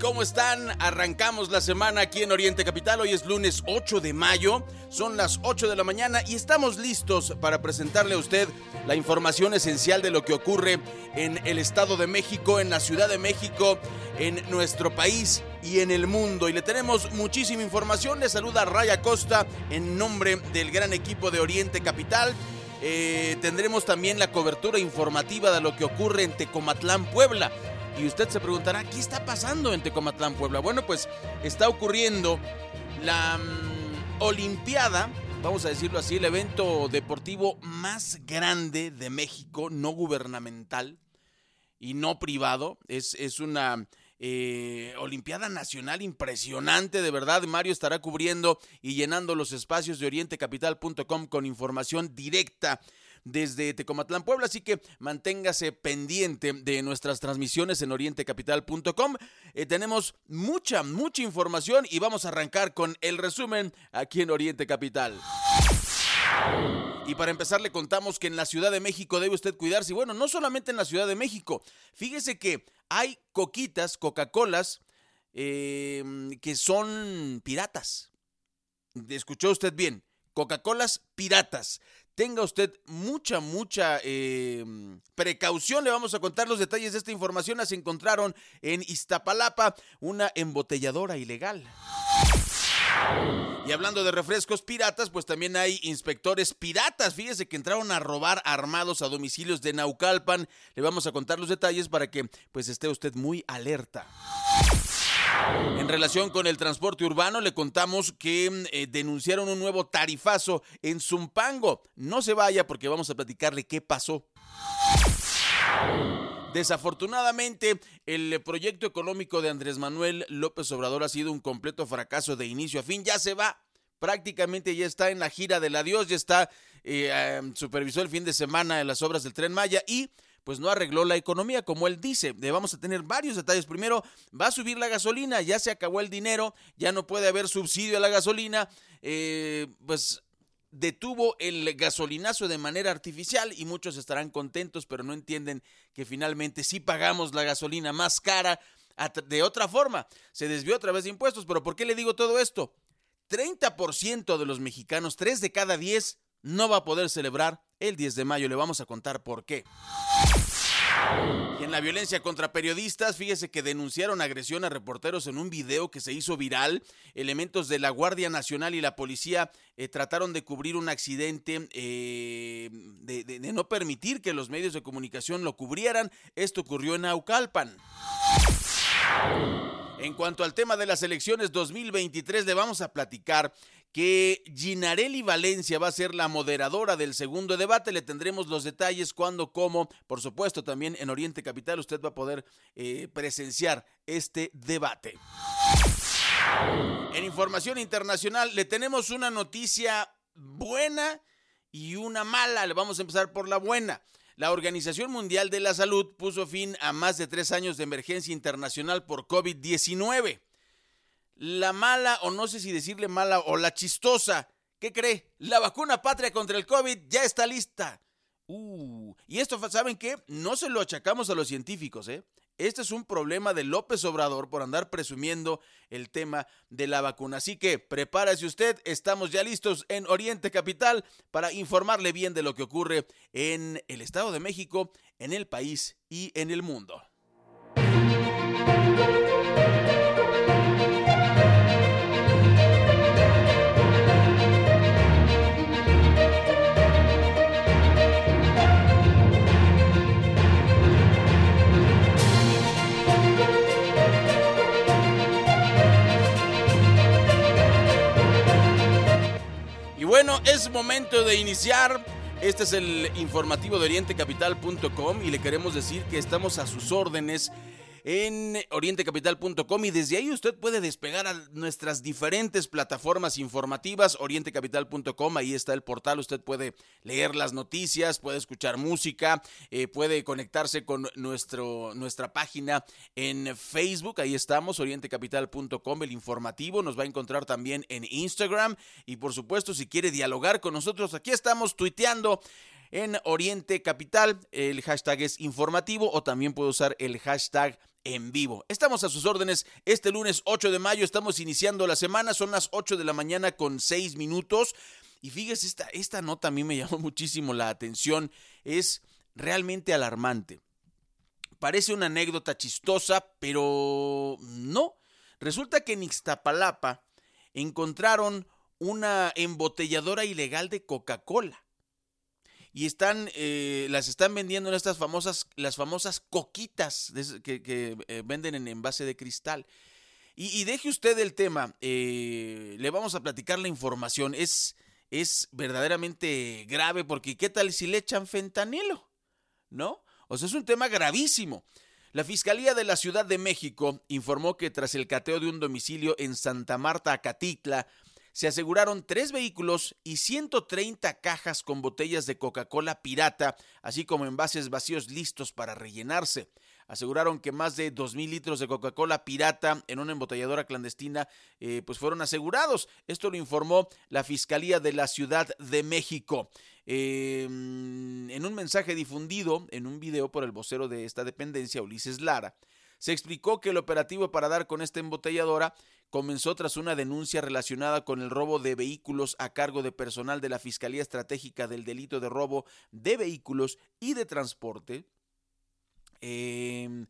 ¿Cómo están? Arrancamos la semana aquí en Oriente Capital. Hoy es lunes 8 de mayo, son las 8 de la mañana y estamos listos para presentarle a usted la información esencial de lo que ocurre en el Estado de México, en la Ciudad de México, en nuestro país y en el mundo. Y le tenemos muchísima información. Le saluda Raya Costa en nombre del gran equipo de Oriente Capital. Eh, tendremos también la cobertura informativa de lo que ocurre en Tecomatlán, Puebla. Y usted se preguntará, ¿qué está pasando en Tecomatlán, Puebla? Bueno, pues está ocurriendo la mm, Olimpiada, vamos a decirlo así, el evento deportivo más grande de México, no gubernamental y no privado. Es, es una eh, Olimpiada Nacional impresionante, de verdad. Mario estará cubriendo y llenando los espacios de orientecapital.com con información directa desde Tecomatlán, Puebla. Así que manténgase pendiente de nuestras transmisiones en orientecapital.com. Eh, tenemos mucha, mucha información y vamos a arrancar con el resumen aquí en Oriente Capital. Y para empezar le contamos que en la Ciudad de México debe usted cuidarse. Y bueno, no solamente en la Ciudad de México. Fíjese que hay coquitas, Coca-Colas, em, que son piratas. ¿Escuchó usted bien? Coca-Colas piratas tenga usted mucha, mucha em, precaución. Le vamos a contar los detalles de esta información. Se encontraron en Iztapalapa una embotelladora ilegal. Y hablando de refrescos piratas, pues también hay inspectores piratas. Fíjese que entraron a robar armados a domicilios de Naucalpan. Le vamos a contar los detalles para que pues esté usted muy alerta. En relación con el transporte urbano, le contamos que mm, eh, denunciaron un nuevo tarifazo en Zumpango. No se vaya porque vamos a platicarle qué pasó. Desafortunadamente, el proyecto económico de Andrés Manuel López Obrador ha sido un completo fracaso de inicio a fin. Ya se va, prácticamente ya está en la gira del adiós, ya está, eh, supervisó el fin de semana en las obras del tren Maya y pues no arregló la economía, como él dice. Le vamos a tener varios detalles. Primero, va a subir la gasolina, ya se acabó el dinero, ya no puede haber subsidio a la gasolina. Eh, pues detuvo el gasolinazo de manera artificial y muchos estarán contentos, pero no entienden que finalmente sí pagamos la gasolina más cara de otra forma. Se desvió a través de impuestos, pero ¿por qué le digo todo esto? 30% de los mexicanos, 3 de cada 10, no va a poder celebrar el 10 de mayo. Le vamos a contar por qué. Y en la violencia contra periodistas, fíjese que denunciaron agresión a reporteros en un video que se hizo viral. Elementos de la Guardia Nacional y la policía eh, trataron de cubrir un accidente, eh, de, de no permitir que los medios de comunicación lo cubrieran. Esto ocurrió en Aucalpan. En cuanto al tema de las elecciones 2023, le vamos a platicar que Ginarelli Valencia va a ser la moderadora del segundo debate. Le tendremos los detalles, cuándo, cómo. Por supuesto, también en Oriente Capital usted va a poder eh, presenciar este debate. En información internacional le tenemos una noticia buena y una mala. Le vamos a empezar por la buena. La Organización Mundial de la Salud puso fin a más de tres años de emergencia internacional por COVID-19 la mala, o no sé si decirle mala, o la chistosa. ¿Qué cree? La vacuna patria contra el COVID ya está lista. Uh, y esto, ¿saben qué? No se lo achacamos a los científicos, ¿eh? Este es un problema de López Obrador por andar presumiendo el tema de la vacuna. Así que prepárese usted, estamos ya listos en Oriente Capital para informarle bien de lo que ocurre en el Estado de México, en el país y en el mundo. Bueno, es momento de iniciar. Este es el informativo de orientecapital.com y le queremos decir que estamos a sus órdenes en orientecapital.com y desde ahí usted puede despegar a nuestras diferentes plataformas informativas, orientecapital.com, ahí está el portal, usted puede leer las noticias, puede escuchar música, eh, puede conectarse con nuestro, nuestra página en Facebook, ahí estamos, orientecapital.com, el informativo, nos va a encontrar también en Instagram y por supuesto si quiere dialogar con nosotros, aquí estamos tuiteando en Oriente Capital. El hashtag es informativo o también puede usar el hashtag en vivo. Estamos a sus órdenes este lunes 8 de mayo, estamos iniciando la semana, son las 8 de la mañana con 6 minutos. Y fíjese, esta, esta nota a mí me llamó muchísimo la atención, es realmente alarmante. Parece una anécdota chistosa, pero no. Resulta que en Ixtapalapa encontraron una embotelladora ilegal de Coca-Cola y están eh, las están vendiendo en estas famosas las famosas coquitas que, eh, venden en envase de cristal. Y, deje usted el tema eh, le vamos a platicar la información. Es es verdaderamente grave porque qué tal si le echan fentanilo no o sea es un tema gravísimo. La Fiscalía de la Ciudad de México informó que tras el cateo de un domicilio en Santa Marta, Acatitla, se aseguraron tres vehículos y 130 cajas con botellas de Coca-Cola pirata, así como envases vacíos listos para rellenarse. Aseguraron que más de 2.000 litros de Coca-Cola pirata en una embotelladora clandestina eh, pues fueron asegurados. Esto lo informó la Fiscalía de la Ciudad de México. Em, en un mensaje difundido en un video por el vocero de esta dependencia, Ulises Lara, se explicó que el operativo para dar con esta embotelladora comenzó tras una denuncia relacionada con el robo de vehículos a cargo de personal de la Fiscalía Estratégica del Delito de Robo de Vehículos y de Transporte. Em,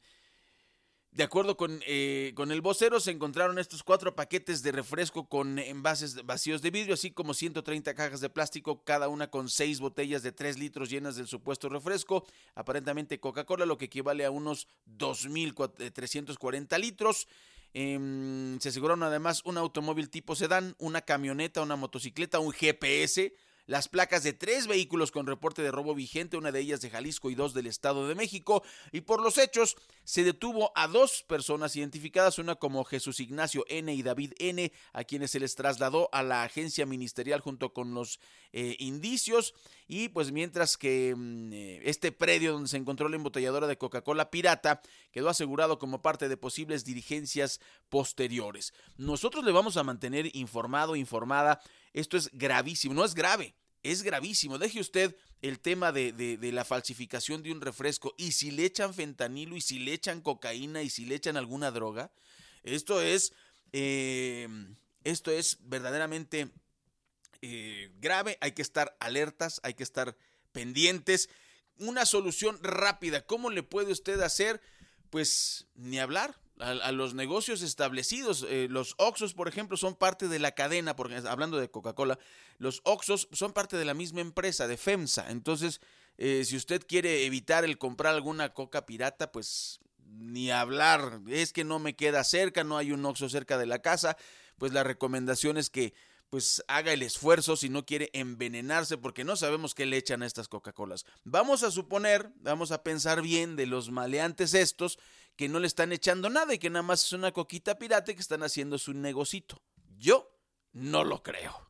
de acuerdo con, eh, con, el vocero, se encontraron estos cuatro paquetes de refresco con envases vacíos de vidrio, así como 130 cajas de plástico, cada una con seis botellas de 3 litros llenas del supuesto refresco, aparentemente Coca-Cola, lo que equivale a unos 2.340 eh, litros. Em, se aseguraron además un automóvil tipo sedán, una camioneta, una motocicleta, un GPS, las placas de tres vehículos con reporte de robo vigente, una de ellas de Jalisco y dos del Estado de México, y por los hechos se detuvo a dos personas identificadas, una como Jesús Ignacio N y David N, a quienes se les trasladó a la agencia ministerial junto con los eh, indicios, y pues mientras que mm, eh, este predio donde se encontró la embotelladora de Coca-Cola pirata quedó asegurado como parte de posibles dirigencias posteriores. Nosotros le vamos a mantener informado, informada esto es gravísimo, no es grave, es gravísimo. Deje usted el tema de, la falsificación de un refresco y si le echan fentanilo y si le echan cocaína y si le echan alguna droga. Esto es, eh, esto es verdaderamente eh, grave. Hay que estar alertas, hay que estar pendientes. Una solución rápida. ¿Cómo le puede usted hacer? Pues ni hablar a, los negocios establecidos. Eh, los Oxos, por ejemplo, son parte de la cadena, porque hablando de Coca-Cola, los Oxos son parte de la misma empresa, de FEMSA. Entonces, eh, si usted quiere evitar el comprar alguna coca pirata, pues ni hablar. Es que no me queda cerca, no hay un Oxxo cerca de la casa. Pues la recomendación es que pues haga el esfuerzo si no quiere envenenarse porque no sabemos qué le echan a estas Coca-Colas. Vamos a suponer, vamos a pensar bien de los maleantes estos que no le están echando nada y que nada más es una coquita pirata que están haciendo su negocito. Yo no lo creo.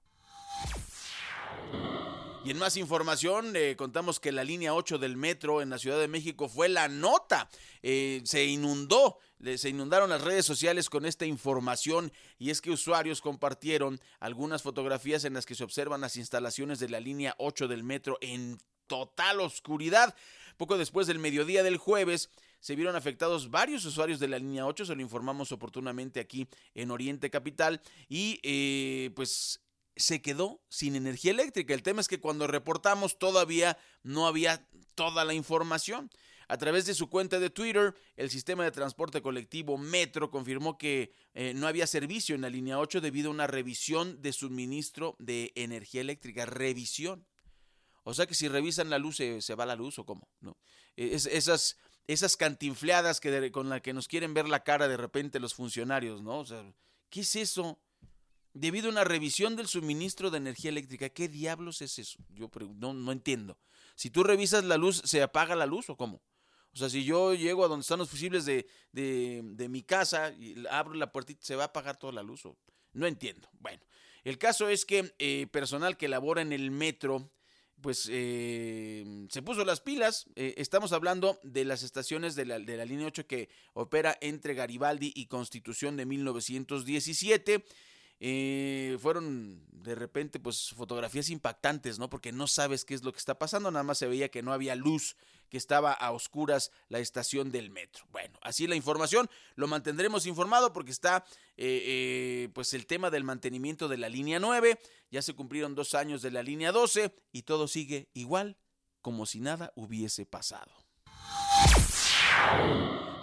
Y en más información, contamos que la línea 8 del metro en la Ciudad de México fue la nota. Eh, se inundó, se inundaron las redes sociales con esta información y es que usuarios compartieron algunas fotografías en las que se observan las instalaciones de la línea 8 del metro en total oscuridad. Poco después del mediodía del jueves, se vieron afectados varios usuarios de la línea 8, se lo informamos oportunamente aquí en Oriente Capital y eh, pues se quedó sin energía eléctrica. El tema es que cuando reportamos todavía no había toda la información. A través de su cuenta de Twitter, el sistema de transporte colectivo Metro confirmó que eh, no había servicio en la línea 8 debido a una revisión de suministro de energía eléctrica. Revisión. O sea que si revisan la luz, ¿se, va la luz o cómo? ¿No? esas esas cantinfleadas que con las que nos quieren ver la cara de repente los funcionarios, ¿no? O sea, ¿qué es eso? debido a una revisión del suministro de energía eléctrica. ¿Qué diablos es eso? Yo no, no entiendo. Si tú revisas la luz, ¿se apaga la luz o cómo? O sea, si yo llego a donde están los fusibles de, de, mi casa y abro la puertita, ¿se va a apagar toda la luz? No entiendo. Bueno, el caso es que eh, personal que labora en el metro, pues eh, se puso las pilas. Eh, estamos hablando de las estaciones de la, de la línea 8 que opera entre Garibaldi y Constitución de 1917. Eh, fueron de repente pues fotografías impactantes, ¿no? Porque no sabes qué es lo que está pasando, nada más se veía que no había luz, que estaba a oscuras la estación del metro. Bueno, así la información, lo mantendremos informado porque está eh, eh, pues el tema del mantenimiento de la línea 9, ya se cumplieron dos años de la línea 12 y todo sigue igual como si nada hubiese pasado.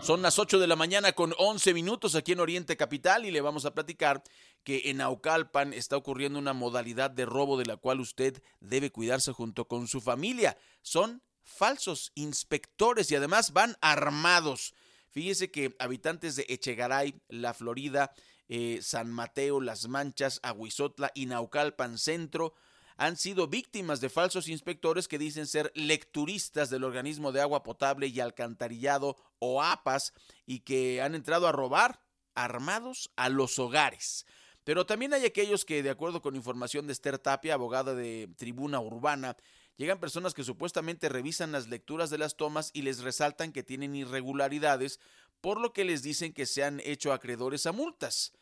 Son las 8 de la mañana con 11 minutos aquí en Oriente Capital y le vamos a platicar que en Aucalpan está ocurriendo una modalidad de robo de la cual usted debe cuidarse junto con su familia. Son falsos inspectores y además van armados. Fíjese que habitantes de Echegaray, La Florida, eh, San Mateo, Las Manchas, Aguizotla y Naucalpan Centro han sido víctimas de falsos inspectores que dicen ser lecturistas del organismo de agua potable y alcantarillado o APAS y que han entrado a robar armados a los hogares. Pero también hay aquellos que, de acuerdo con información de Esther Tapia, abogada de Tribuna Urbana, llegan personas que supuestamente revisan las lecturas de las tomas y les resaltan que tienen irregularidades, por lo que les dicen que se han hecho acreedores a multas.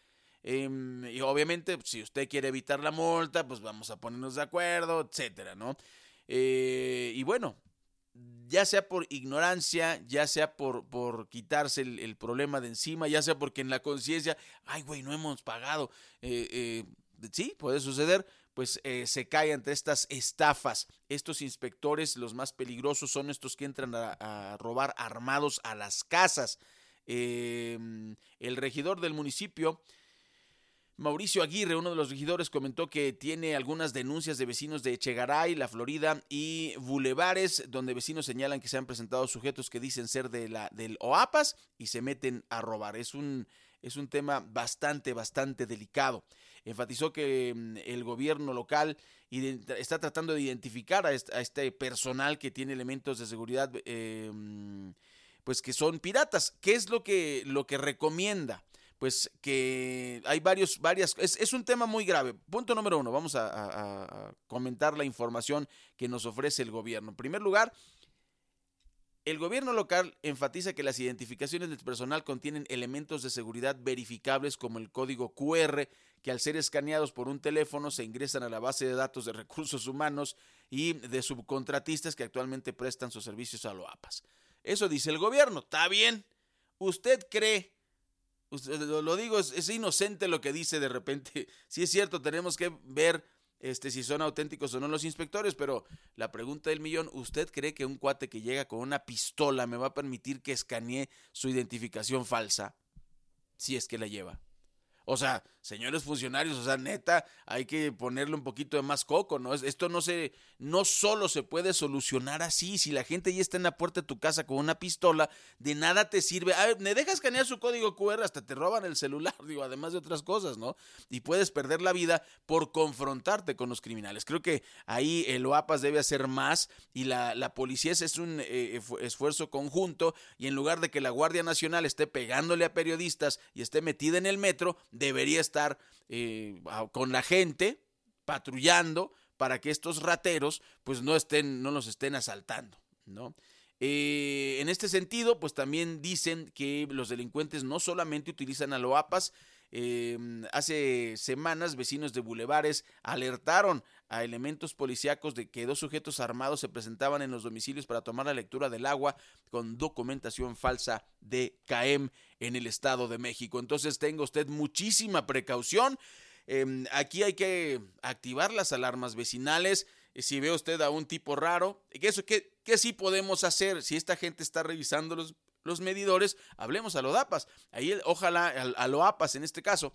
Em, y obviamente, si usted quiere evitar la multa, pues vamos a ponernos de acuerdo, etcétera, ¿no? Eh, y bueno, ya sea por ignorancia, ya sea por, por quitarse el, problema de encima, ya sea porque en la conciencia, ay, güey, no hemos pagado. Eh, eh, sí, puede suceder, pues se cae ante estas estafas. Estos inspectores, los más peligrosos, son estos que entran a, robar armados a las casas. Em, el regidor del municipio Mauricio Aguirre, uno de los regidores, comentó que tiene algunas denuncias de vecinos de Echegaray, La Florida y Bulevares, donde vecinos señalan que se han presentado sujetos que dicen ser de la, del OAPAS y se meten a robar. Es un, es un tema bastante, bastante delicado. Enfatizó que mm, el gobierno local está tratando de identificar a este, personal que tiene elementos de seguridad, eh, mm, pues que son piratas. ¿Qué es lo que, lo que recomienda? pues que hay varios, varias, es, un tema muy grave. Punto número uno, vamos a, comentar la información que nos ofrece el gobierno. En primer lugar, el gobierno local enfatiza que las identificaciones del personal contienen elementos de seguridad verificables como el código QR, que al ser escaneados por un teléfono se ingresan a la base de datos de recursos humanos y de subcontratistas que actualmente prestan sus servicios a LOAPAS. Eso dice el gobierno, está bien. ¿Usted cree lo digo, es, inocente lo que dice de repente. Sí es cierto, tenemos que ver este, si son auténticos o no los inspectores, pero la pregunta del millón, ¿usted cree que un cuate que llega con una pistola me va a permitir que escanee su identificación falsa? Si es que la lleva. O sea, señores funcionarios, o sea, neta, hay que ponerle un poquito de más coco, ¿no? Esto no se, no solo se puede solucionar así. Si la gente ya está en la puerta de tu casa con una pistola, de nada te sirve. A ver, me dejas escanear su código QR, hasta te roban el celular, digo, además de otras cosas, ¿no? Y puedes perder la vida por confrontarte con los criminales. Creo que ahí el OAPAS debe hacer más y la, la policía es un eh, esfuerzo conjunto y en lugar de que la Guardia Nacional esté pegándole a periodistas y esté metida en el metro, debería estar eh, con la gente patrullando para que estos rateros pues no estén, no los estén asaltando, ¿no? Eh, en este sentido, pues también dicen que los delincuentes no solamente utilizan a loapas, eh, hace semanas vecinos de Bulevares alertaron a elementos policíacos de que dos sujetos armados se presentaban en los domicilios para tomar la lectura del agua con documentación falsa de CAEM en el Estado de México. Entonces tenga usted muchísima precaución. Em, aquí hay que activar las alarmas vecinales. Si ve usted a un tipo raro, ¿qué, eso, qué, qué sí podemos hacer si esta gente está revisando los, los medidores? Hablemos a lo DAPAS. Ahí, ojalá, a, lo APAS en este caso.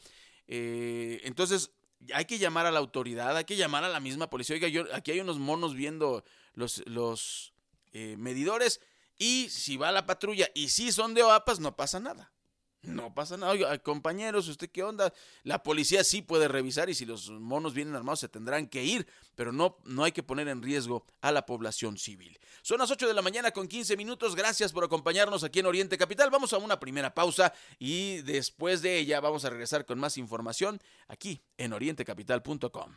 Eh, entonces, hay que llamar a la autoridad, hay que llamar a la misma policía. Oiga, yo, aquí hay unos monos viendo los, los eh, medidores y si va la patrulla y si son de OAPAS, no pasa nada. No pasa nada. Compañeros, ¿usted qué onda? La policía sí puede revisar y si los monos vienen armados se tendrán que ir, pero no, no hay que poner en riesgo a la población civil. Son las 8 de la mañana con 15 minutos. Gracias por acompañarnos aquí en Oriente Capital. Vamos a una primera pausa y después de ella vamos a regresar con más información aquí en orientecapital.com.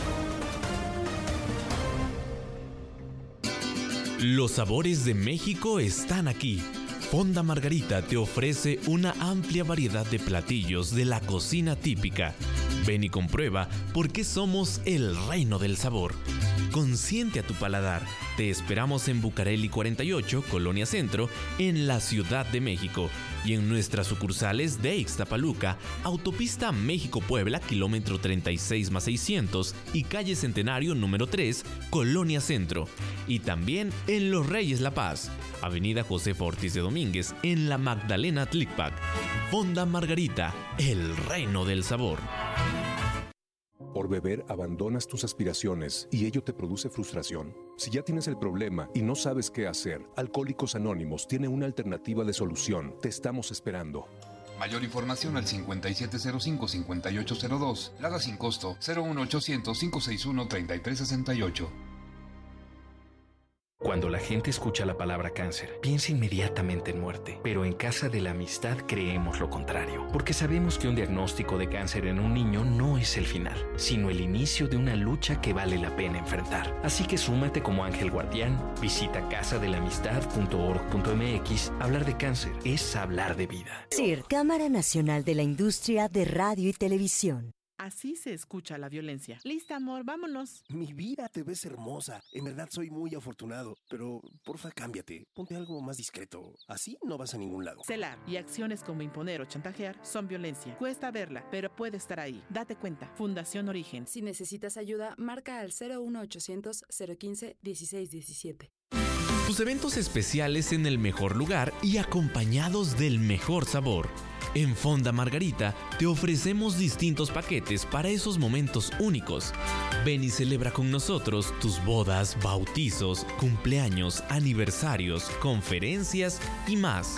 Los sabores de México están aquí. Fonda Margarita te ofrece una amplia variedad de platillos de la cocina típica. Ven y comprueba por qué somos el reino del sabor. Consiente a tu paladar. Te esperamos en Bucareli 48, Colonia Centro, en la Ciudad de México. Y en nuestras sucursales de Ixtapaluca, Autopista México-Puebla, kilómetro 36 más 600 y calle Centenario número 3, Colonia Centro. Y también en Los Reyes La Paz, Avenida José Ortiz de Domínguez, en la Magdalena Tlicpac. Fonda Margarita, el reino del sabor. Por beber abandonas tus aspiraciones y ello te produce frustración. Si ya tienes el problema y no sabes qué hacer, Alcohólicos Anónimos tiene una alternativa de solución. Te estamos esperando. Mayor información al 5705-5802. Lada sin costo 01800-561-3368. Cuando la gente escucha la palabra cáncer, piensa inmediatamente en muerte, pero en Casa de la Amistad creemos lo contrario, porque sabemos que un diagnóstico de cáncer en un niño no es el final, sino el inicio de una lucha que vale la pena enfrentar. Así que súmate como ángel guardián, visita casadelamistad.org.mx. Hablar de cáncer es hablar de vida. CIR, Cámara Nacional de la Industria de Radio y Televisión. Así se escucha la violencia. Lista, amor, vámonos. Mi vida, te ves hermosa. En verdad soy muy afortunado. Pero, porfa, cámbiate. Ponte algo más discreto. Así no vas a ningún lado. Celar y acciones como imponer o chantajear son violencia. Cuesta verla, pero puede estar ahí. Date cuenta. Fundación Origen. Si necesitas ayuda, marca al 01800 015 1617. Tus eventos especiales en el mejor lugar y acompañados del mejor sabor. En Fonda Margarita te ofrecemos distintos paquetes para esos momentos únicos. Ven y celebra con nosotros tus bodas, bautizos, cumpleaños, aniversarios, conferencias y más.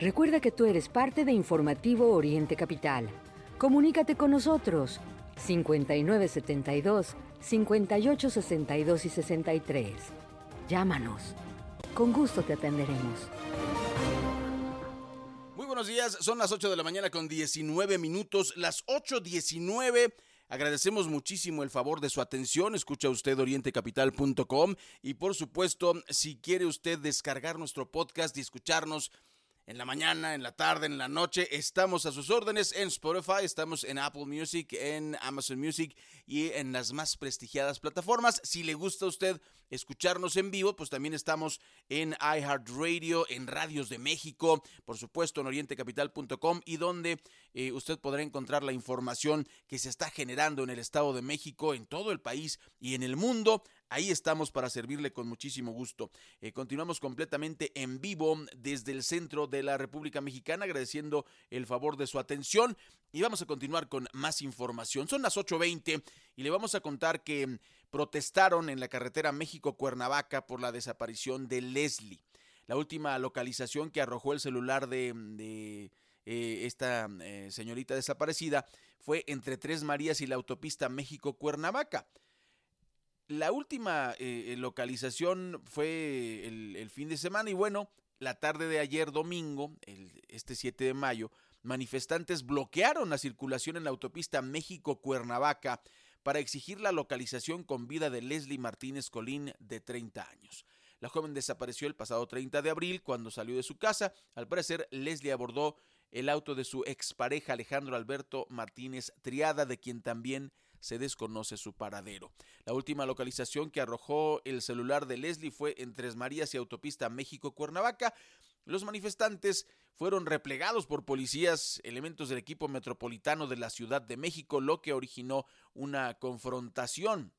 Recuerda que tú eres parte de Informativo Oriente Capital. Comunícate con nosotros 5972 5862 y 63. Llámanos. Con gusto te atenderemos. Muy buenos días, son las 8 de la mañana con 19 minutos, las 8.19. Agradecemos muchísimo el favor de su atención. Escucha usted orientecapital.com y por supuesto, si quiere usted descargar nuestro podcast y escucharnos en la mañana, en la tarde, en la noche. Estamos a sus órdenes en Spotify, estamos en Apple Music, en Amazon Music y en las más prestigiadas plataformas. Si le gusta a usted escucharnos en vivo, pues también estamos en iHeartRadio, en Radios de México, por supuesto en orientecapital.com y donde eh, usted podrá encontrar la información que se está generando en el Estado de México, en todo el país y en el mundo. Ahí estamos para servirle con muchísimo gusto. Eh, continuamos completamente en vivo desde el centro de la República Mexicana, agradeciendo el favor de su atención. Y vamos a continuar con más información. Son las 8.20 y le vamos a contar que protestaron en la carretera México-Cuernavaca por la desaparición de Leslie. La última localización que arrojó el celular de, de eh, esta eh, señorita desaparecida fue entre Tres Marías y la autopista México-Cuernavaca. La última eh, localización fue el, fin de semana y bueno, la tarde de ayer domingo, este 7 de mayo, manifestantes bloquearon la circulación en la autopista México-Cuernavaca para exigir la localización con vida de Leslie Martínez Colín de 30 años. La joven desapareció el pasado 30 de abril cuando salió de su casa. Al parecer, Leslie abordó el auto de su expareja Alejandro Alberto Martínez Triada, de quien también se desconoce su paradero. La última localización que arrojó el celular de Leslie fue en Tres Marías y Autopista México-Cuernavaca. Los manifestantes fueron replegados por policías, elementos del equipo metropolitano de la Ciudad de México, lo que originó una confrontación.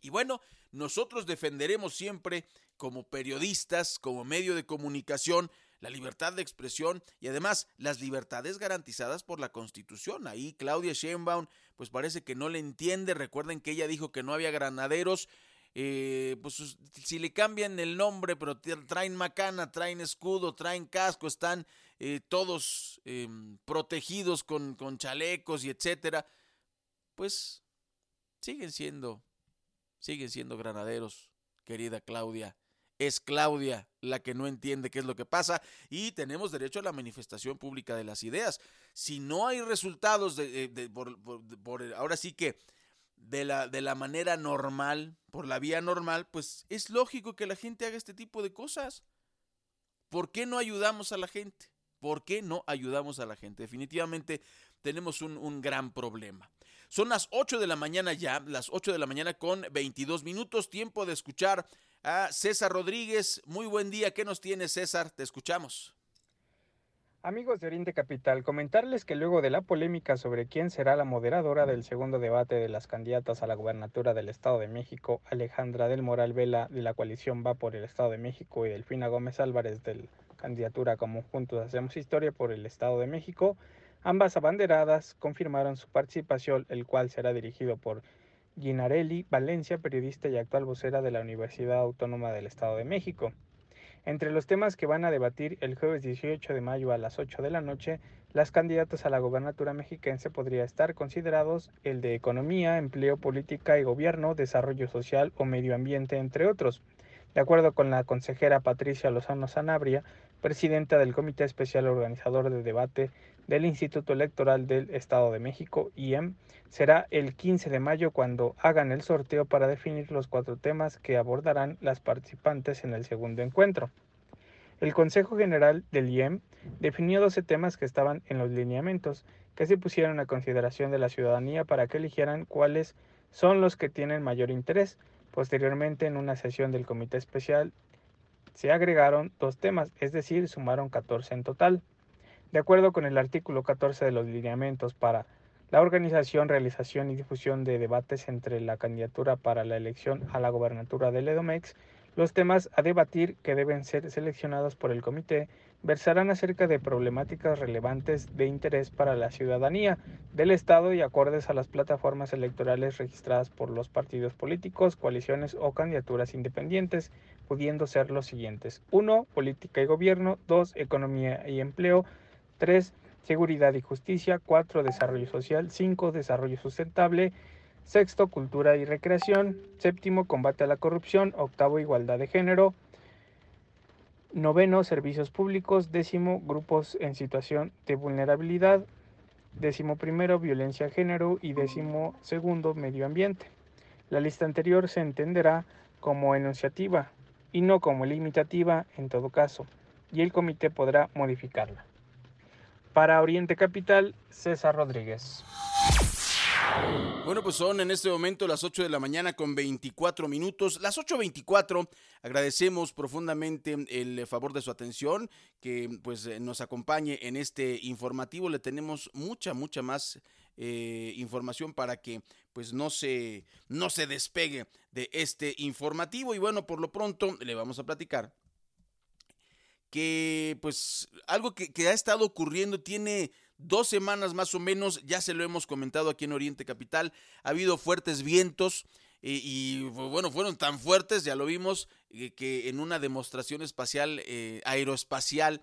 Y bueno, nosotros defenderemos siempre como periodistas, como medio de comunicación, la libertad de expresión y además las libertades garantizadas por la Constitución. Ahí Claudia Sheinbaum pues parece que no le entiende. Recuerden que ella dijo que no había granaderos. Eh, pues si le cambian el nombre, pero traen macana, traen escudo, traen casco, están eh, todos em, protegidos con, con chalecos y etcétera, pues siguen siendo, siguen siendo granaderos, querida Claudia es Claudia la que no entiende qué es lo que pasa y tenemos derecho a la manifestación pública de las ideas. Si no hay resultados de, por, ahora sí que de la, de la manera normal, por la vía normal, pues es lógico que la gente haga este tipo de cosas. ¿Por qué no ayudamos a la gente? ¿Por qué no ayudamos a la gente? Definitivamente tenemos un, un gran problema. Son las 8 de la mañana ya, las 8 de la mañana con 22 minutos, tiempo de escuchar a César Rodríguez. Muy buen día, ¿qué nos tiene César? Te escuchamos. Amigos de Oriente Capital, comentarles que luego de la polémica sobre quién será la moderadora del segundo debate de las candidatas a la gubernatura del Estado de México, Alejandra del Moral Vela de la coalición Va por el Estado de México y Delfina Gómez Álvarez de la candidatura como Juntos Hacemos Historia por el Estado de México, ambas abanderadas confirmaron su participación, el cual será dirigido por Ginarelli Valencia, periodista y actual vocera de la Universidad Autónoma del Estado de México. Entre los temas que van a debatir el jueves 18 de mayo a las 8 de la noche, las candidatas a la gobernatura mexiquense podría estar considerados el de economía, empleo, política y gobierno, desarrollo social o medio ambiente, entre otros. De acuerdo con la consejera Patricia Lozano Sanabria, presidenta del Comité Especial Organizador de Debate del Instituto Electoral del Estado de México, IEM, será el 15 de mayo cuando hagan el sorteo para definir los cuatro temas que abordarán las participantes en el segundo encuentro. El Consejo General del IEM definió 12 temas que estaban en los lineamientos que se pusieron a consideración de la ciudadanía para que eligieran cuáles son los que tienen mayor interés. Posteriormente, en una sesión del Comité Especial, se agregaron dos temas, es decir, sumaron 14 en total. De acuerdo con el artículo 14 de los lineamientos para la organización, realización y difusión de debates entre la candidatura para la elección a la gobernatura del EDOMEX, los temas a debatir que deben ser seleccionados por el comité versarán acerca de problemáticas relevantes de interés para la ciudadanía del Estado y acordes a las plataformas electorales registradas por los partidos políticos, coaliciones o candidaturas independientes, pudiendo ser los siguientes. 1. Política y gobierno. 2. Economía y empleo. 3. Seguridad y justicia. 4. Desarrollo social. 5. Desarrollo sustentable. Sexto, cultura y recreación. Séptimo, combate a la corrupción. Octavo, igualdad de género. Noveno, servicios públicos. Décimo, grupos en situación de vulnerabilidad. Décimo primero, violencia de género. Y décimo segundo, medio ambiente. La lista anterior se entenderá como enunciativa y no como limitativa en todo caso, y el comité podrá modificarla. Para Oriente Capital, César Rodríguez. Bueno, pues son en este momento las 8 de la mañana con 24 minutos. Las 8.24, agradecemos profundamente el favor de su atención, que pues eh, nos acompañe en este informativo. Le tenemos mucha, mucha más eh, información para que pues no se, no se despegue de este informativo. Y bueno, por lo pronto le vamos a platicar que pues algo que, que ha estado ocurriendo tiene dos semanas más o menos, ya se lo hemos comentado aquí en Oriente Capital, ha habido fuertes vientos. Eh, y bueno, fueron tan fuertes, ya lo vimos, eh, que en una demostración espacial, eh, aeroespacial,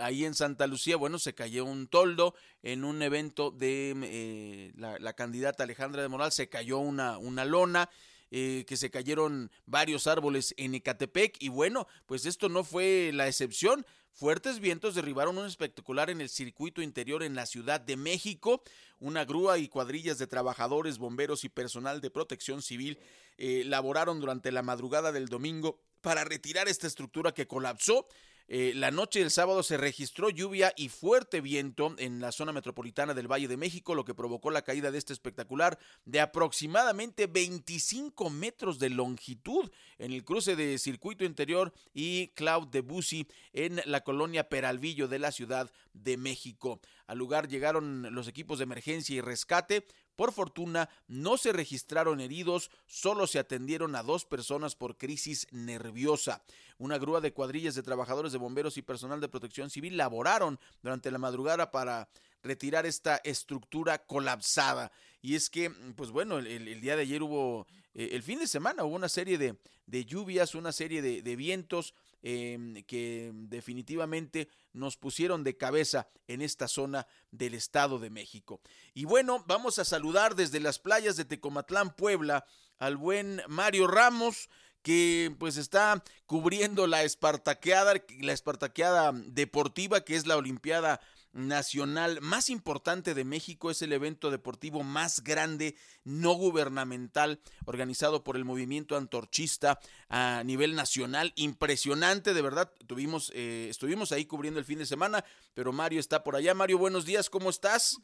ahí en Santa Lucía, bueno, se cayó un toldo, en un evento de la, candidata Alejandra de Moral se cayó una, una lona, eh, que se cayeron varios árboles en Ecatepec y bueno, pues esto no fue la excepción. Fuertes vientos derribaron un espectacular en el circuito interior en la Ciudad de México. Una grúa y cuadrillas de trabajadores, bomberos y personal de protección civil eh, laboraron durante la madrugada del domingo para retirar esta estructura que colapsó eh, la noche del sábado se registró lluvia y fuerte viento en la zona metropolitana del Valle de México, lo que provocó la caída de este espectacular de aproximadamente 25 metros de longitud en el cruce de Circuito Interior y Cloud de Bussy en la colonia Peralvillo de la Ciudad de México. Al lugar llegaron los equipos de emergencia y rescate, por fortuna, no se registraron heridos, solo se atendieron a dos personas por crisis nerviosa. Una grúa de cuadrillas de trabajadores de bomberos y personal de protección civil laboraron durante la madrugada para retirar esta estructura colapsada. Y es que, pues bueno, el, día de ayer hubo, eh, el fin de semana hubo una serie de, lluvias, una serie de, de vientos Em, que definitivamente nos pusieron de cabeza en esta zona del Estado de México. Y bueno, vamos a saludar desde las playas de Tecomatlán, Puebla, al buen Mario Ramos que pues está cubriendo la espartaqueada, la espartaqueada deportiva que es la Olimpiada nacional más importante de México, es el evento deportivo más grande no gubernamental organizado por el movimiento antorchista a nivel nacional. Impresionante, de verdad. Tuvimos, eh, estuvimos ahí cubriendo el fin de semana, pero Mario está por allá. Mario, buenos días, ¿cómo estás?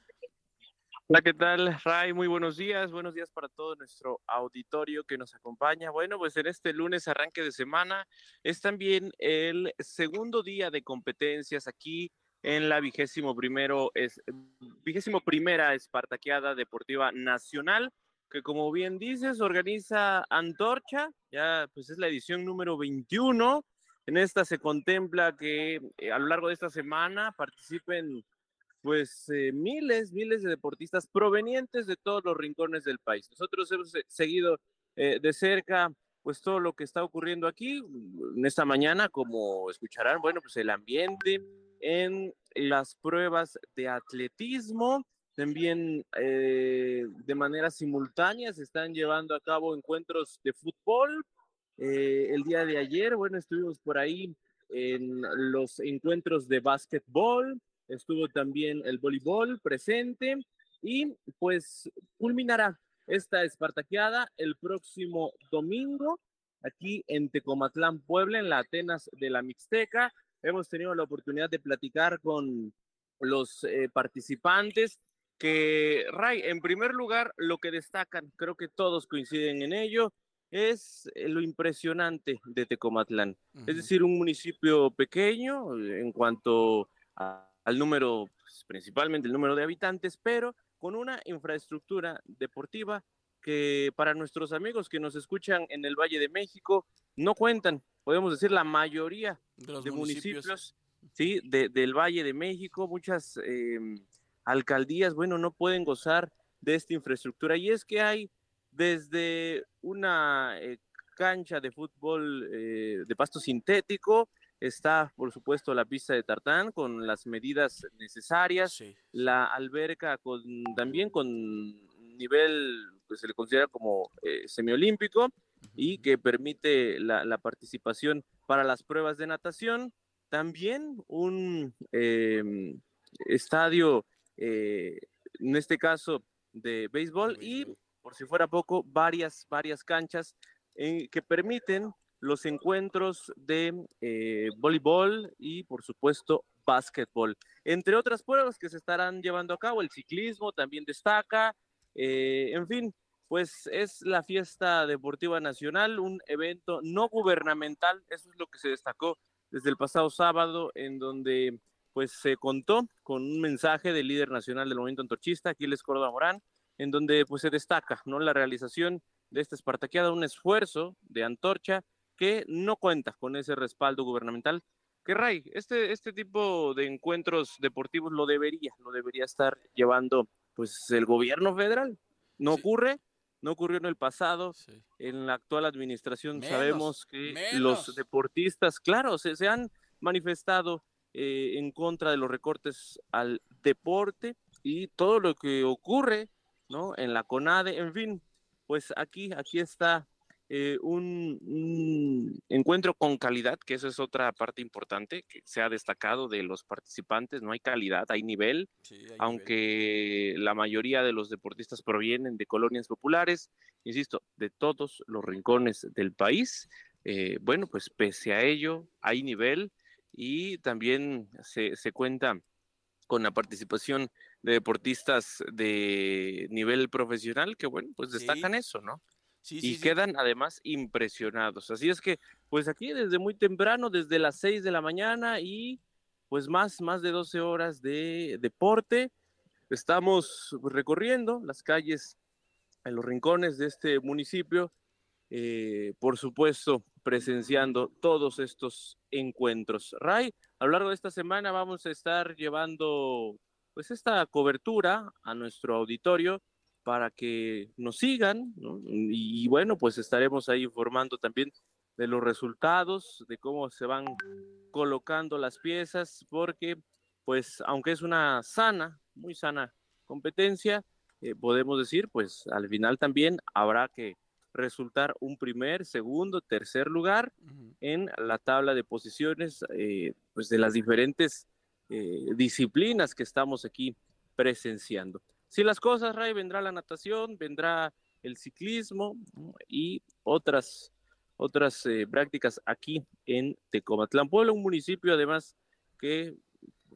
Hola, ¿qué tal, Ray? Muy buenos días. Buenos días para todo nuestro auditorio que nos acompaña. Bueno, pues en este lunes arranque de semana es también el segundo día de competencias aquí en la vigésimo primero es vigésimo primera Espartaqueada Deportiva Nacional que como bien dices organiza Antorcha ya pues es la edición número 21 en esta se contempla que eh, a lo largo de esta semana participen pues eh, miles miles de deportistas provenientes de todos los rincones del país. Nosotros hemos seguido eh, de cerca pues todo lo que está ocurriendo aquí. En esta mañana como escucharán bueno pues el ambiente en las pruebas de atletismo. También eh, de manera simultánea se están llevando a cabo encuentros de fútbol. Eh, el día de ayer, bueno, estuvimos por ahí en los encuentros de básquetbol, estuvo también el voleibol presente y pues culminará esta espartaqueada el próximo domingo aquí en Tecomatlán, Puebla, en la Atenas de la Mixteca hemos tenido la oportunidad de platicar con los eh, participantes que, Ray, en primer lugar, lo que destacan, creo que todos coinciden en ello, es eh, lo impresionante de Tecomatlán. Es decir, un municipio pequeño en cuanto al número, pues, principalmente el número de habitantes, pero con una infraestructura deportiva que para nuestros amigos que nos escuchan en el Valle de México no cuentan podemos decir, la mayoría de, municipios, ¿sí? del Valle de México, muchas em, alcaldías, bueno, no pueden gozar de esta infraestructura. Y es que hay desde una eh, cancha de fútbol eh, de pasto sintético, está por supuesto la pista de tartán con las medidas necesarias, la alberca con, también con nivel, pues se le considera como eh, semiolímpico, y que permite la, participación para las pruebas de natación. También un em, estadio, eh, en este caso de béisbol, y por si fuera poco, varias, varias canchas eh, que permiten los encuentros de eh, voleibol y, por supuesto, básquetbol. Entre otras pruebas que se estarán llevando a cabo, el ciclismo también destaca, en fin, pues es la fiesta deportiva nacional, un evento no gubernamental, eso es lo que se destacó desde el pasado sábado, en donde pues se contó con un mensaje del líder nacional del movimiento antorchista, Aquiles Córdoba Morán, en donde pues se destaca ¿no? la realización de esta espartaqueada, un esfuerzo de antorcha que no cuenta con ese respaldo gubernamental. Que Ray, este, este tipo de encuentros deportivos lo debería, lo debería estar llevando pues el gobierno federal. No ocurre, no ocurrió en el pasado. En la actual administración sabemos que los deportistas, claro, se, se han manifestado eh, en contra de los recortes al deporte y todo lo que ocurre, ¿no? En la CONADE, en fin, pues aquí, aquí está eh, un, encuentro con calidad, que eso es otra parte importante que se ha destacado de los participantes. No hay calidad, hay nivel, aunque la mayoría de los deportistas provienen de colonias populares, insisto, de todos los rincones del país. Eh, bueno, pues pese a ello, hay nivel y también se, se cuenta con la participación de deportistas de nivel profesional que, bueno, pues destacan eso, ¿no? Y quedan además impresionados. Así es que, pues aquí desde muy temprano, desde las 6 de la mañana y pues más, más de 12 horas de deporte, estamos recorriendo las calles en los rincones de este municipio, eh, por supuesto, presenciando todos estos encuentros. Ray, a lo largo de esta semana vamos a estar llevando pues esta cobertura a nuestro auditorio para que nos sigan y, bueno pues estaremos ahí informando también de los resultados de cómo se van colocando las piezas porque pues aunque es una sana muy sana competencia eh, podemos decir pues al final también habrá que resultar un primer, segundo, tercer lugar en la tabla de posiciones eh, pues de las diferentes eh, disciplinas que estamos aquí presenciando. Si las cosas, Ray, vendrá la natación, vendrá el ciclismo y otras, otras eh, prácticas aquí en Tecomatlán Pueblo, un municipio además que,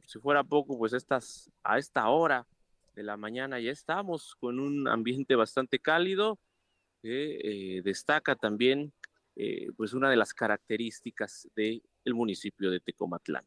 si fuera poco, pues estas, a esta hora de la mañana ya estamos con un ambiente bastante cálido, que eh, destaca también pues una de las características del municipio de Tecomatlán.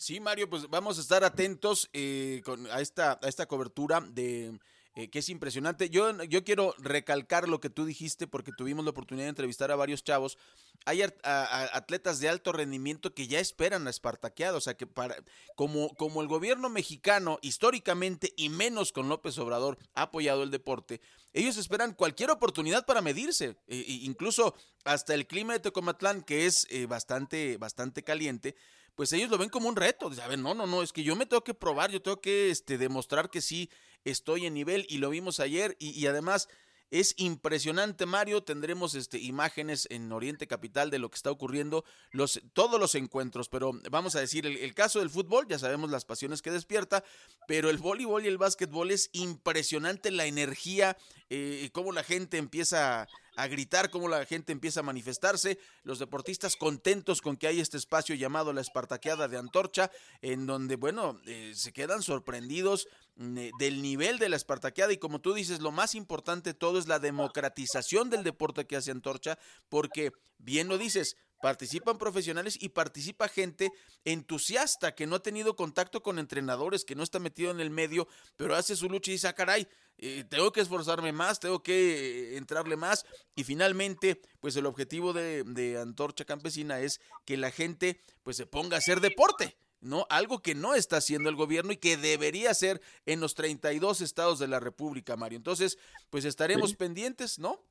Sí, Mario, pues vamos a estar atentos eh, con, a, esta, a esta cobertura de eh, que es impresionante. Yo, yo quiero recalcar lo que tú dijiste porque tuvimos la oportunidad de entrevistar a varios chavos. Hay atletas de alto rendimiento que ya esperan a Espartaqueado, o sea que para, como, como el gobierno mexicano históricamente y menos con López Obrador ha apoyado el deporte, ellos esperan cualquier oportunidad para medirse, e, e incluso hasta el clima de Tecomatlán que es eh, bastante, bastante caliente pues ellos lo ven como un reto. A ver, no, no, no, es que yo me tengo que probar, yo tengo que este, demostrar que sí estoy en nivel y lo vimos ayer y, y además es impresionante, Mario. Tendremos este, imágenes en Oriente Capital de lo que está ocurriendo, los, todos los encuentros. Pero vamos a decir, el, caso del fútbol, ya sabemos las pasiones que despierta, pero el voleibol y el básquetbol es impresionante la energía, eh, cómo la gente empieza a gritar, cómo la gente empieza a manifestarse, los deportistas contentos con que hay este espacio llamado la Espartaqueada de Antorcha, en donde, bueno, eh, se quedan sorprendidos del nivel de la Espartaqueada y como tú dices, lo más importante de todo es la democratización del deporte que hace Antorcha, porque, bien lo dices, participan profesionales y participa gente entusiasta que no ha tenido contacto con entrenadores, que no está metido en el medio, pero hace su lucha y dice, ah, caray, eh, tengo que esforzarme más, tengo que eh, entrarle más. Y finalmente, pues el objetivo de, de, Antorcha Campesina es que la gente pues se ponga a hacer deporte. ¿No? Algo que no está haciendo el gobierno y que debería hacer en los 32 estados de la República, Mario. Entonces, pues estaremos pendientes, ¿no?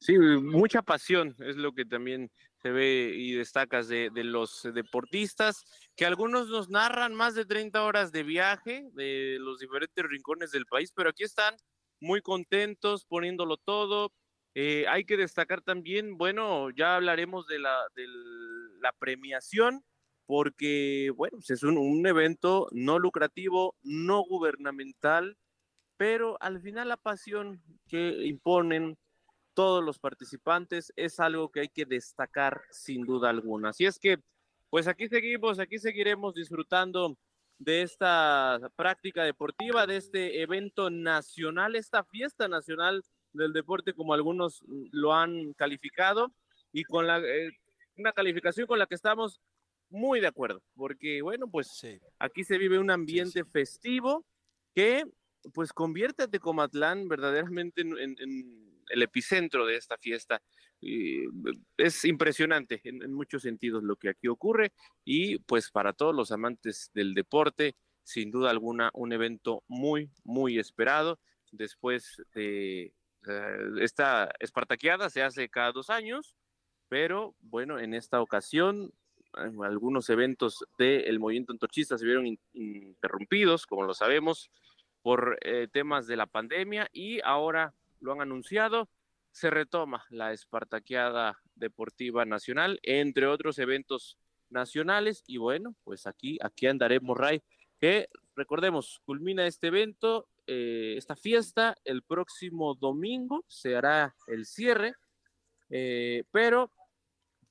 Sí, mucha pasión es lo que también se ve y destacas de, los deportistas, que algunos nos narran más de 30 horas de viaje de los diferentes rincones del país, pero aquí están muy contentos poniéndolo todo. Eh, hay que destacar también, bueno, ya hablaremos de la, de la premiación, porque, bueno, pues, es un, un evento no lucrativo, no gubernamental, pero al final la pasión que imponen todos los participantes es algo que hay que destacar sin duda alguna. Así es que, pues aquí seguimos, aquí seguiremos disfrutando de esta práctica deportiva, de este evento nacional, esta fiesta nacional del deporte, como algunos lo han calificado, y con la, eh, una calificación con la que estamos muy de acuerdo, porque bueno, pues aquí se vive un ambiente festivo que pues convierte a Tecomatlán verdaderamente en el epicentro de esta fiesta. es impresionante en, muchos sentidos lo que aquí ocurre y pues para todos los amantes del deporte, sin duda alguna, un evento muy, muy esperado. Después de eh, esta espartaqueada, se hace cada dos años, pero bueno, en esta ocasión algunos eventos del movimiento antorchista se vieron interrumpidos, como lo sabemos, por eh, temas de la pandemia y ahora lo han anunciado, se retoma la Espartaqueada Deportiva Nacional, entre otros eventos nacionales. Y bueno, pues aquí, aquí andaremos, Ray, que recordemos, culmina este evento, eh, esta fiesta, el próximo domingo se hará el cierre, eh, pero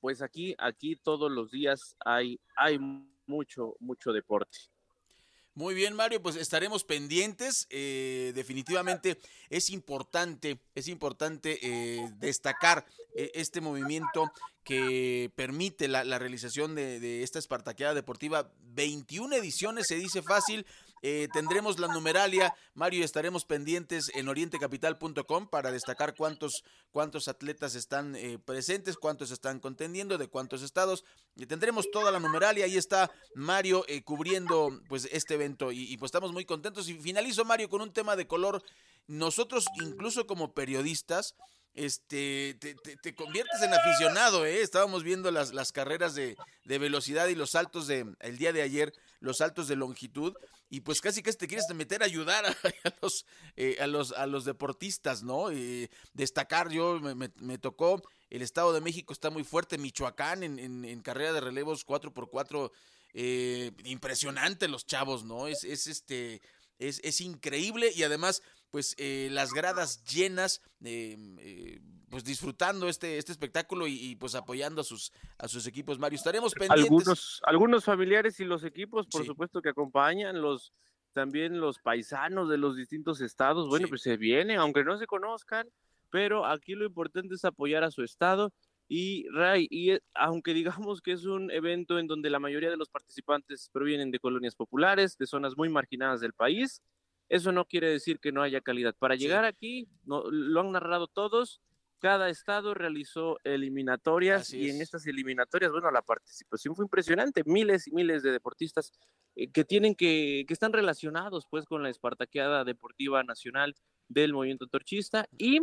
pues aquí, aquí todos los días hay, hay mucho, mucho deporte. Muy bien, Mario, pues estaremos pendientes. Eh, definitivamente es importante, es importante eh, destacar eh, este movimiento que permite la, realización de, de, esta Espartaqueada Deportiva. 21 ediciones, se dice fácil, eh, tendremos la numeralia, Mario, estaremos pendientes en orientecapital.com para destacar cuántos, cuántos atletas están eh, presentes, cuántos están contendiendo, de cuántos estados. Y tendremos toda la numeralia, ahí está Mario eh, cubriendo pues este evento y, pues estamos muy contentos. Y finalizo, Mario, con un tema de color. Nosotros, incluso como periodistas, este, te, conviertes en aficionado, ¿eh? Estábamos viendo las, carreras de, velocidad y los saltos de, el día de ayer, los saltos de longitud, y pues casi que te quieres meter a ayudar a, los, eh, los, deportistas, ¿no? Eh, destacar, yo me, tocó, el Estado de México está muy fuerte, Michoacán en, carrera de relevos 4x4, eh, impresionante los chavos, ¿no? Es este, es, es increíble y además pues eh, las gradas llenas, eh, eh, pues disfrutando este, este espectáculo y, pues apoyando a sus, a sus equipos. Mario, estaremos pendientes. Algunos, algunos familiares y los equipos, por supuesto, que acompañan, los también los paisanos de los distintos estados, bueno, pues se vienen, aunque no se conozcan, pero aquí lo importante es apoyar a su estado. Y Ray, y aunque digamos que es un evento en donde la mayoría de los participantes provienen de colonias populares, de zonas muy marginadas del país, eso no quiere decir que no haya calidad. Para llegar aquí, no, lo han narrado todos, cada estado realizó eliminatorias y en estas eliminatorias, bueno, la participación fue impresionante, miles y miles de deportistas eh, que tienen que, que están relacionados pues con la Espartaqueada Deportiva Nacional del movimiento torchista y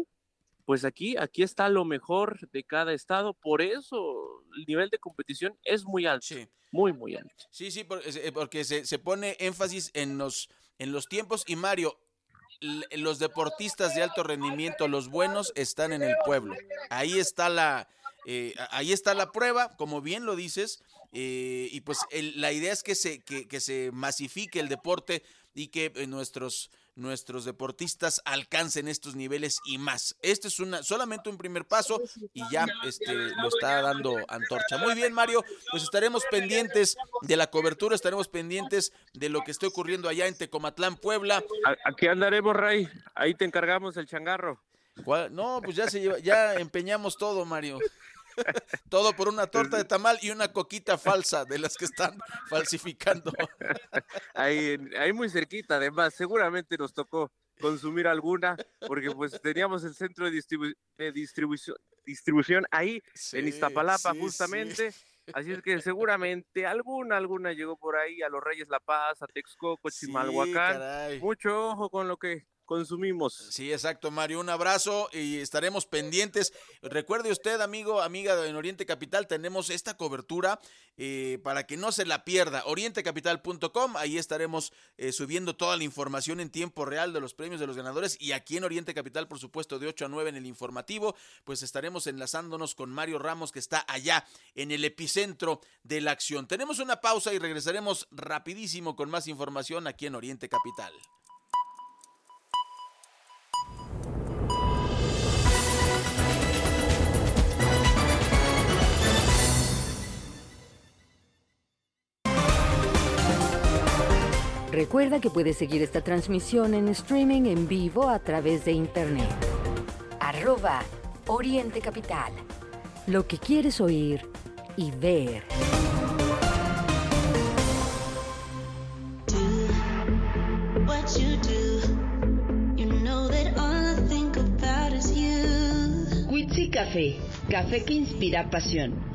pues aquí, aquí está lo mejor de cada estado, por eso el nivel de competición es muy alto, muy, muy alto. Sí, sí, eh, porque se, se pone énfasis en los en los tiempos. Y Mario, los deportistas de alto rendimiento, los buenos, están en el pueblo. Ahí está la, eh, ahí está la prueba, como bien lo dices. Eh, y pues la idea es que se, que se masifique el deporte y que eh, nuestros nuestros deportistas alcancen estos niveles y más. Este es una, solamente un primer paso y ya este, lo está dando Antorcha. Muy bien, Mario, pues estaremos pendientes de la cobertura, estaremos pendientes de lo que esté ocurriendo allá en Tecomatlán, Puebla. Aquí andaremos, Ray. Ahí te encargamos el changarro. No, pues ya se lleva, ya empeñamos todo, Mario. Todo por una torta de tamal y una coquita falsa de las que están falsificando. Ahí, ahí muy cerquita, además, seguramente nos tocó consumir alguna, porque pues teníamos el centro de, distribución, distribución ahí en Iztapalapa justamente. Así es que seguramente alguna, alguna llegó por ahí a los Reyes La Paz, a Texcoco, Chimalhuacán. Mucho ojo con lo que consumimos. Sí, exacto, Mario. Un abrazo y estaremos pendientes. Recuerde usted, amigo, amiga de Oriente Capital, tenemos esta cobertura eh, para que no se la pierda. Orientecapital.com, ahí estaremos eh, subiendo toda la información en tiempo real de los premios de los ganadores y aquí en Oriente Capital, por supuesto, de 8 a 9 en el informativo, pues estaremos enlazándonos con Mario Ramos que está allá en el epicentro de la acción. Tenemos una pausa y regresaremos rapidísimo con más información aquí en Oriente Capital. Recuerda que puedes seguir esta transmisión en streaming en vivo a través de internet. Arroba Oriente Capital. Lo que quieres oír y ver. Café, café que inspira pasión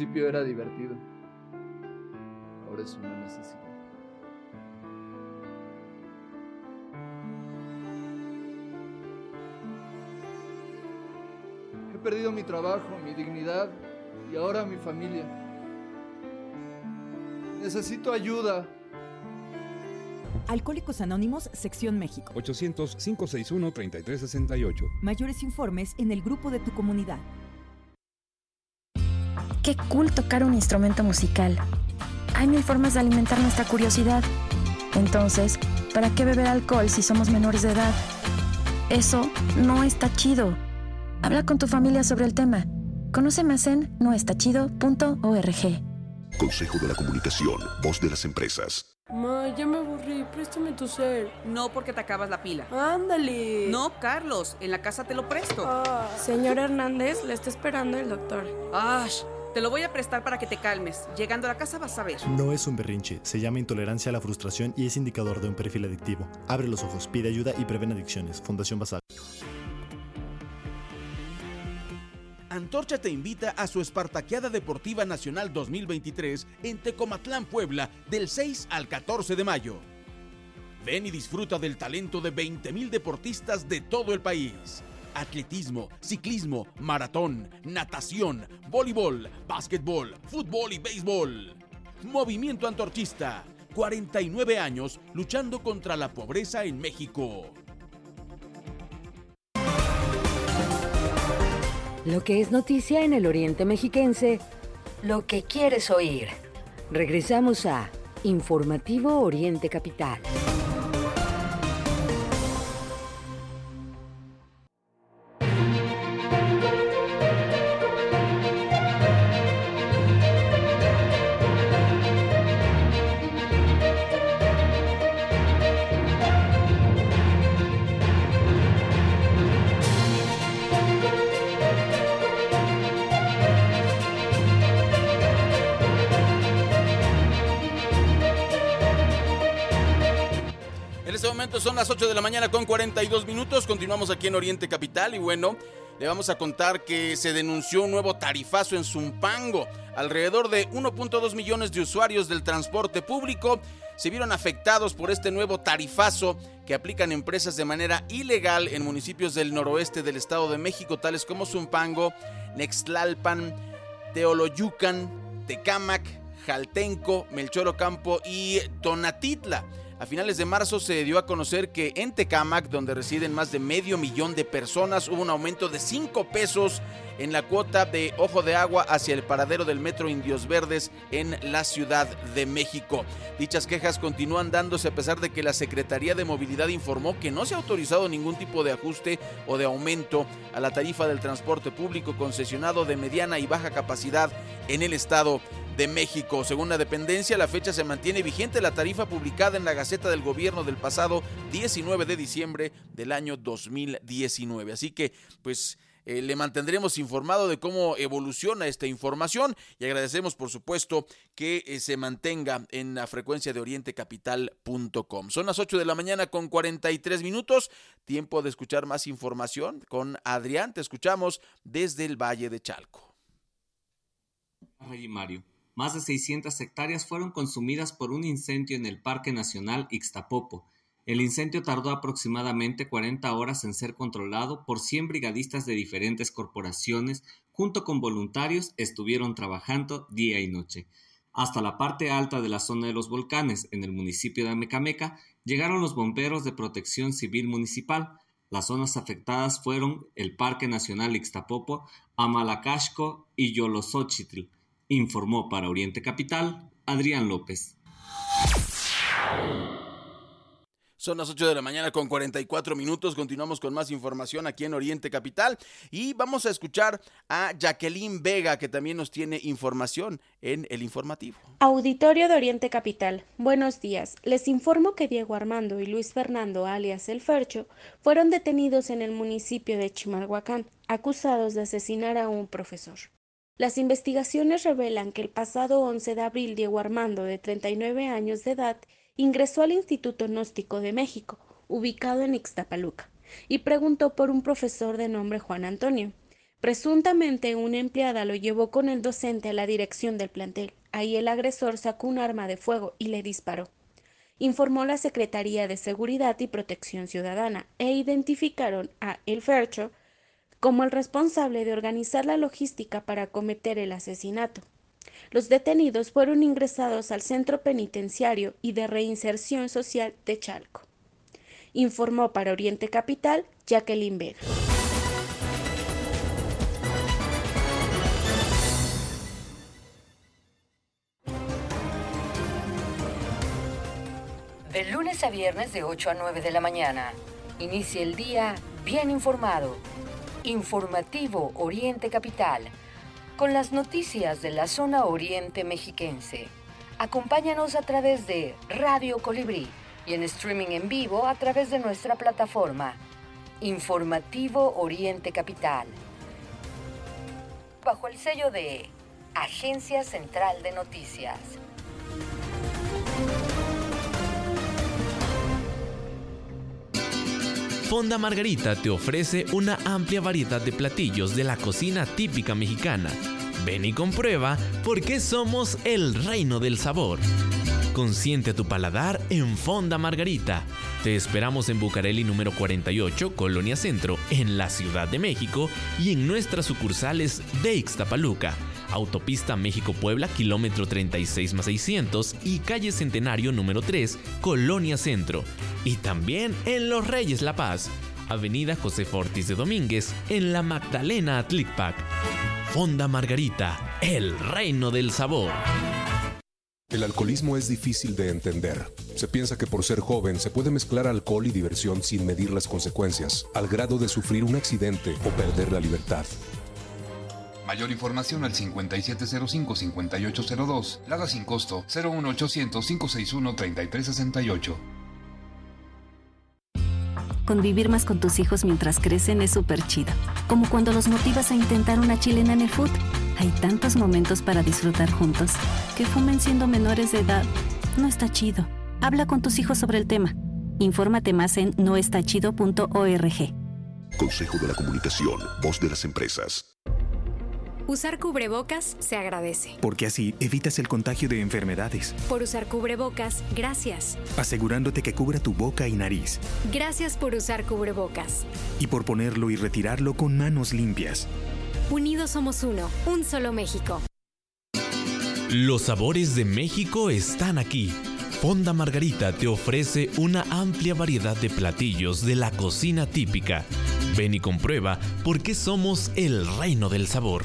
Principio era divertido. Ahora es una necesidad. He perdido mi trabajo, mi dignidad y ahora mi familia. Necesito ayuda. Alcohólicos Anónimos, Sección México. 800-561-3368. Mayores informes en el grupo de tu comunidad. Qué cool tocar un instrumento musical. Hay mil formas de alimentar nuestra curiosidad. Entonces, ¿para qué beber alcohol si somos menores de edad? Eso no está chido. Habla con tu familia sobre el tema. Conoce más en noestachido.org. Consejo de la Comunicación, voz de las empresas. Ma, ya me aburrí, préstame tu cel. No porque te acabas la pila. Ándale. No, Carlos, en la casa te lo presto. Ah, señor Hernández, le está esperando el doctor. Ash, te lo voy a prestar para que te calmes. Llegando a la casa vas a ver. No es un berrinche, se llama intolerancia a la frustración y es indicador de un perfil adictivo. Abre los ojos, pide ayuda y prevén adicciones. Fundación Basal. Antorcha te invita a su Espartaqueada Deportiva Nacional 2023 en Tecomatlán, Puebla, del 6 al 14 de mayo. Ven y disfruta del talento de 20.000 deportistas de todo el país. Atletismo, ciclismo, maratón, natación, voleibol, básquetbol, fútbol y béisbol. Movimiento Antorchista, 49 años luchando contra la pobreza en México. Lo que es noticia en el Oriente Mexiquense, lo que quieres oír. Regresamos a Informativo Oriente Capital. 8 de la mañana con 42 minutos. Continuamos aquí en Oriente Capital y bueno, le vamos a contar que se denunció un nuevo tarifazo en Zumpango. Alrededor de 1.2 millones de usuarios del transporte público se vieron afectados por este nuevo tarifazo que aplican empresas de manera ilegal en municipios del noroeste del Estado de México, tales como Zumpango, Nextlalpan, Teoloyucan, Tecámac, Jaltenco, Melchor Ocampo y Tonatitla. A finales de marzo se dio a conocer que en Tecámac, donde residen más de medio millón de personas, hubo un aumento de 5 pesos en la cuota de ojo de agua hacia el paradero del metro Indios Verdes en la Ciudad de México. Dichas quejas continúan dándose a pesar de que la Secretaría de Movilidad informó que no se ha autorizado ningún tipo de ajuste o de aumento a la tarifa del transporte público concesionado de mediana y baja capacidad en el estado de México. Según la dependencia, la fecha se mantiene vigente la tarifa publicada en la Gaceta del Gobierno del pasado 19 de diciembre del año 2019. Así que, pues... Eh, le mantendremos informado de cómo evoluciona esta información y agradecemos por supuesto que eh, se mantenga en la frecuencia de orientecapital.com. Son las 8 de la mañana con 43 minutos, tiempo de escuchar más información con Adrián, te escuchamos desde el Valle de Chalco. Más de 600 hectáreas fueron consumidas por un incendio en el Parque Nacional Ixtapopo. El incendio tardó aproximadamente 40 horas en ser controlado por 100 brigadistas de diferentes corporaciones, junto con voluntarios, estuvieron trabajando día y noche. Hasta la parte alta de la zona de los volcanes, en el municipio de Amecameca, llegaron los bomberos de protección civil municipal. Las zonas afectadas fueron el Parque Nacional Ixtapopo, Amalacashco y Yolosochitl, informó para Oriente Capital Adrián López. Son las 8 de la mañana con 44 minutos. Continuamos con más información aquí en Oriente Capital y vamos a escuchar a Jacqueline Vega que también nos tiene información en el informativo. Auditorio de Oriente Capital. Buenos días. Les informo que Diego Armando y Luis Fernando alias El Fercho fueron detenidos en el municipio de Chimalhuacán, acusados de asesinar a un profesor. Las investigaciones revelan que el pasado 11 de abril Diego Armando, de 39 años de edad, ingresó al Instituto Gnóstico de México, ubicado en Ixtapaluca, y preguntó por un profesor de nombre Juan Antonio. Presuntamente una empleada lo llevó con el docente a la dirección del plantel. Ahí el agresor sacó un arma de fuego y le disparó. Informó la Secretaría de Seguridad y Protección Ciudadana e identificaron a El Fercho como el responsable de organizar la logística para cometer el asesinato. Los detenidos fueron ingresados al Centro Penitenciario y de Reinserción Social de Chalco. Informó para Oriente Capital Jacqueline Vega. De lunes a viernes de 8 a 9 de la mañana. Inicia el día bien informado. Informativo Oriente Capital. Con las noticias de la zona oriente mexiquense. Acompáñanos a través de Radio Colibrí y en streaming en vivo a través de nuestra plataforma. Informativo Oriente Capital. Bajo el sello de Agencia Central de Noticias. Fonda Margarita te ofrece una amplia variedad de platillos de la cocina típica mexicana. Ven y comprueba por qué somos el reino del sabor. Consiente tu paladar en Fonda Margarita. Te esperamos en Bucareli número 48, Colonia Centro, en la Ciudad de México y en nuestras sucursales de Ixtapaluca, Autopista México-Puebla, kilómetro 36 más 600 y calle Centenario número 3, Colonia Centro. Y también en Los Reyes La Paz, Avenida José Fortis de Domínguez, en la Magdalena Atlicpac. Fonda Margarita, el reino del sabor. El alcoholismo es difícil de entender. Se piensa que por ser joven se puede mezclar alcohol y diversión sin medir las consecuencias, al grado de sufrir un accidente o perder la libertad. Mayor información al 5705-5802, Lada sin costo 01800-561-3368. Convivir más con tus hijos mientras crecen es súper chido. Como cuando los motivas a intentar una chilena en el food. Hay tantos momentos para disfrutar juntos. Que fumen siendo menores de edad. No está chido. Habla con tus hijos sobre el tema. Infórmate más en noestachido.org. Consejo de la Comunicación, voz de las empresas. Usar cubrebocas se agradece. Porque así evitas el contagio de enfermedades. Por usar cubrebocas, gracias. Asegurándote que cubra tu boca y nariz. Gracias por usar cubrebocas. Y por ponerlo y retirarlo con manos limpias. Unidos somos uno, un solo México. Los sabores de México están aquí. Fonda Margarita te ofrece una amplia variedad de platillos de la cocina típica. Ven y comprueba por qué somos el reino del sabor.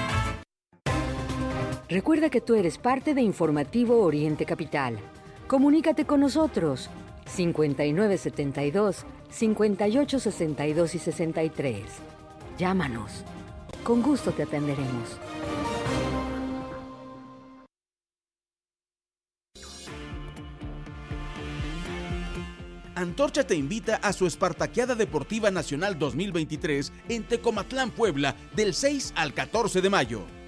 Recuerda que tú eres parte de Informativo Oriente Capital. Comunícate con nosotros 5972 5862 y 63. Llámanos. Con gusto te atenderemos. Antorcha te invita a su Espartaqueada Deportiva Nacional 2023 en Tecomatlán, Puebla, del 6 al 14 de mayo.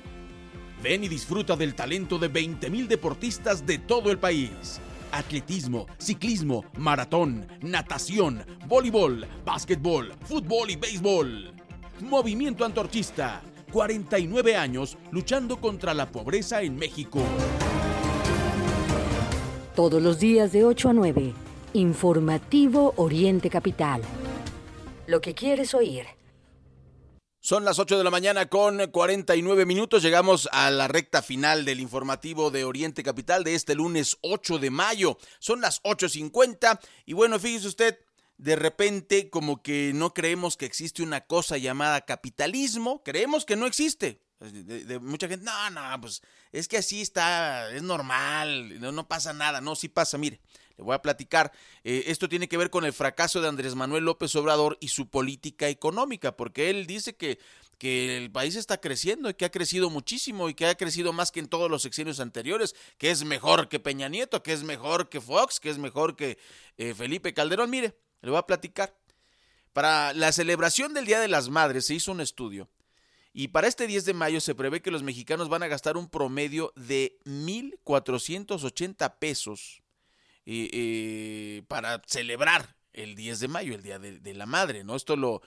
Ven y disfruta del talento de 20.000 deportistas de todo el país. Atletismo, ciclismo, maratón, natación, voleibol, básquetbol, fútbol y béisbol. Movimiento Antorchista. 49 años luchando contra la pobreza en México. Todos los días de 8 a 9. Informativo Oriente Capital. Lo que quieres oír. Son las 8 de la mañana con 49 minutos. Llegamos a la recta final del informativo de Oriente Capital de este lunes 8 de mayo. Son las 8.50 y bueno, fíjese usted, de repente como que no creemos que existe una cosa llamada capitalismo. Creemos que no existe. Mucha gente, no, no, pues es que así está, es normal, no, no pasa nada. No, sí pasa, mire. Le voy a platicar. Eh, esto tiene que ver con el fracaso de Andrés Manuel López Obrador y su política económica, porque él dice que, que el país está creciendo y que ha crecido muchísimo y que ha crecido más que en todos los sexenios anteriores, que es mejor que Peña Nieto, que es mejor que Fox, que es mejor que eh, Felipe Calderón. Mire, le voy a platicar. Para la celebración del Día de las Madres se hizo un estudio y para este 10 de mayo se prevé que los mexicanos van a gastar un promedio de 1.480 pesos eh, eh, para celebrar el 10 de mayo, el Día de, la Madre. ¿no? Esto lo,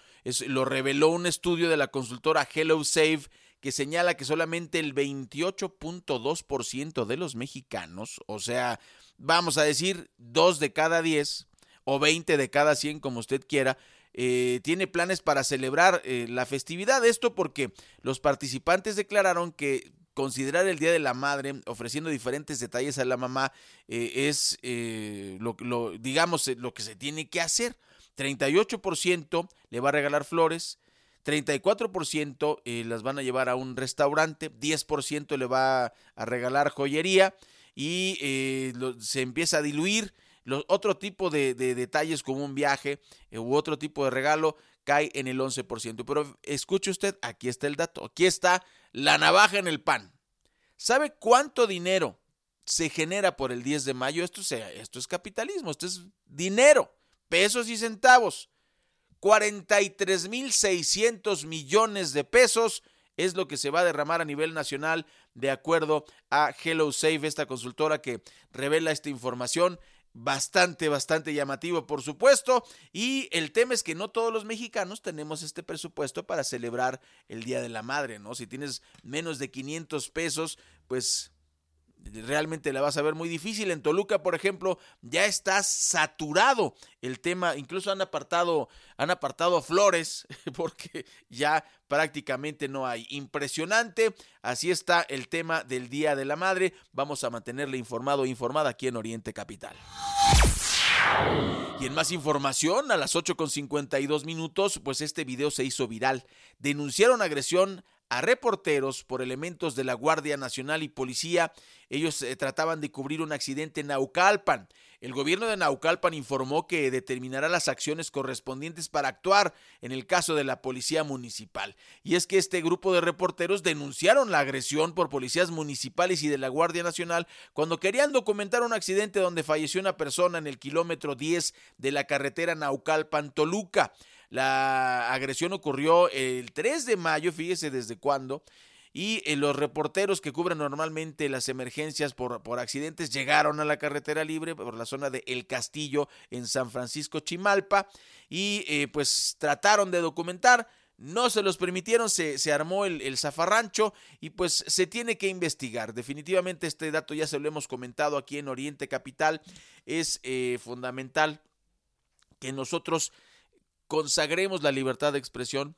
lo reveló un estudio de la consultora Hello Save que señala que solamente el 28.2% de los mexicanos, o sea, vamos a decir 2 de cada 10 o 20 de cada 100, como usted quiera, eh, tiene planes para celebrar eh, la festividad. Esto porque los participantes declararon que considerar el Día de la Madre, ofreciendo diferentes detalles a la mamá, eh, es lo, digamos, lo que se tiene que hacer. 38% le va a regalar flores, 34% las van a llevar a un restaurante, 10% le va a regalar joyería y se empieza a diluir otro tipo de, detalles como un viaje eh, u otro tipo de regalo cae en el 11%. Pero escuche usted, aquí está el dato, aquí está la navaja en el pan. ¿Sabe cuánto dinero se genera por el 10 de mayo? Esto, esto es capitalismo, esto es dinero, pesos y centavos. 43.600 millones de pesos es lo que se va a derramar a nivel nacional de acuerdo a Hello Safe, esta consultora que revela esta información bastante, bastante llamativo, por supuesto. Y el tema es que no todos los mexicanos tenemos este presupuesto para celebrar el Día de la Madre, ¿no? Si tienes menos de 500 pesos, pues realmente la vas a ver muy difícil. En Toluca, por ejemplo, ya está saturado el tema, incluso han apartado, han apartado flores porque ya prácticamente no hay. Impresionante, así está el tema del Día de la Madre. Vamos a mantenerle informado e informada aquí en Oriente Capital. Y en más información, a las 8.52 minutos, pues este video se hizo viral. Denunciaron agresión a reporteros por elementos de la Guardia Nacional y Policía. Ellos eh, trataban de cubrir un accidente en Naucalpan. El gobierno de Naucalpan informó que determinará las acciones correspondientes para actuar en el caso de la policía municipal. Y es que este grupo de reporteros denunciaron la agresión por policías municipales y de la Guardia Nacional cuando querían documentar un accidente donde falleció una persona en el kilómetro 10 de la carretera Naucalpan-Toluca. La agresión ocurrió el 3 de mayo, fíjese desde cuándo. Y eh, los reporteros que cubren normalmente las emergencias por, por, accidentes llegaron a la carretera libre por la zona de El Castillo en San Francisco Chimalpa y eh, pues trataron de documentar. No se los permitieron, se, se armó el, zafarrancho y pues se tiene que investigar. Definitivamente este dato ya se lo hemos comentado aquí en Oriente Capital. Es eh, fundamental que nosotros consagremos la libertad de expresión.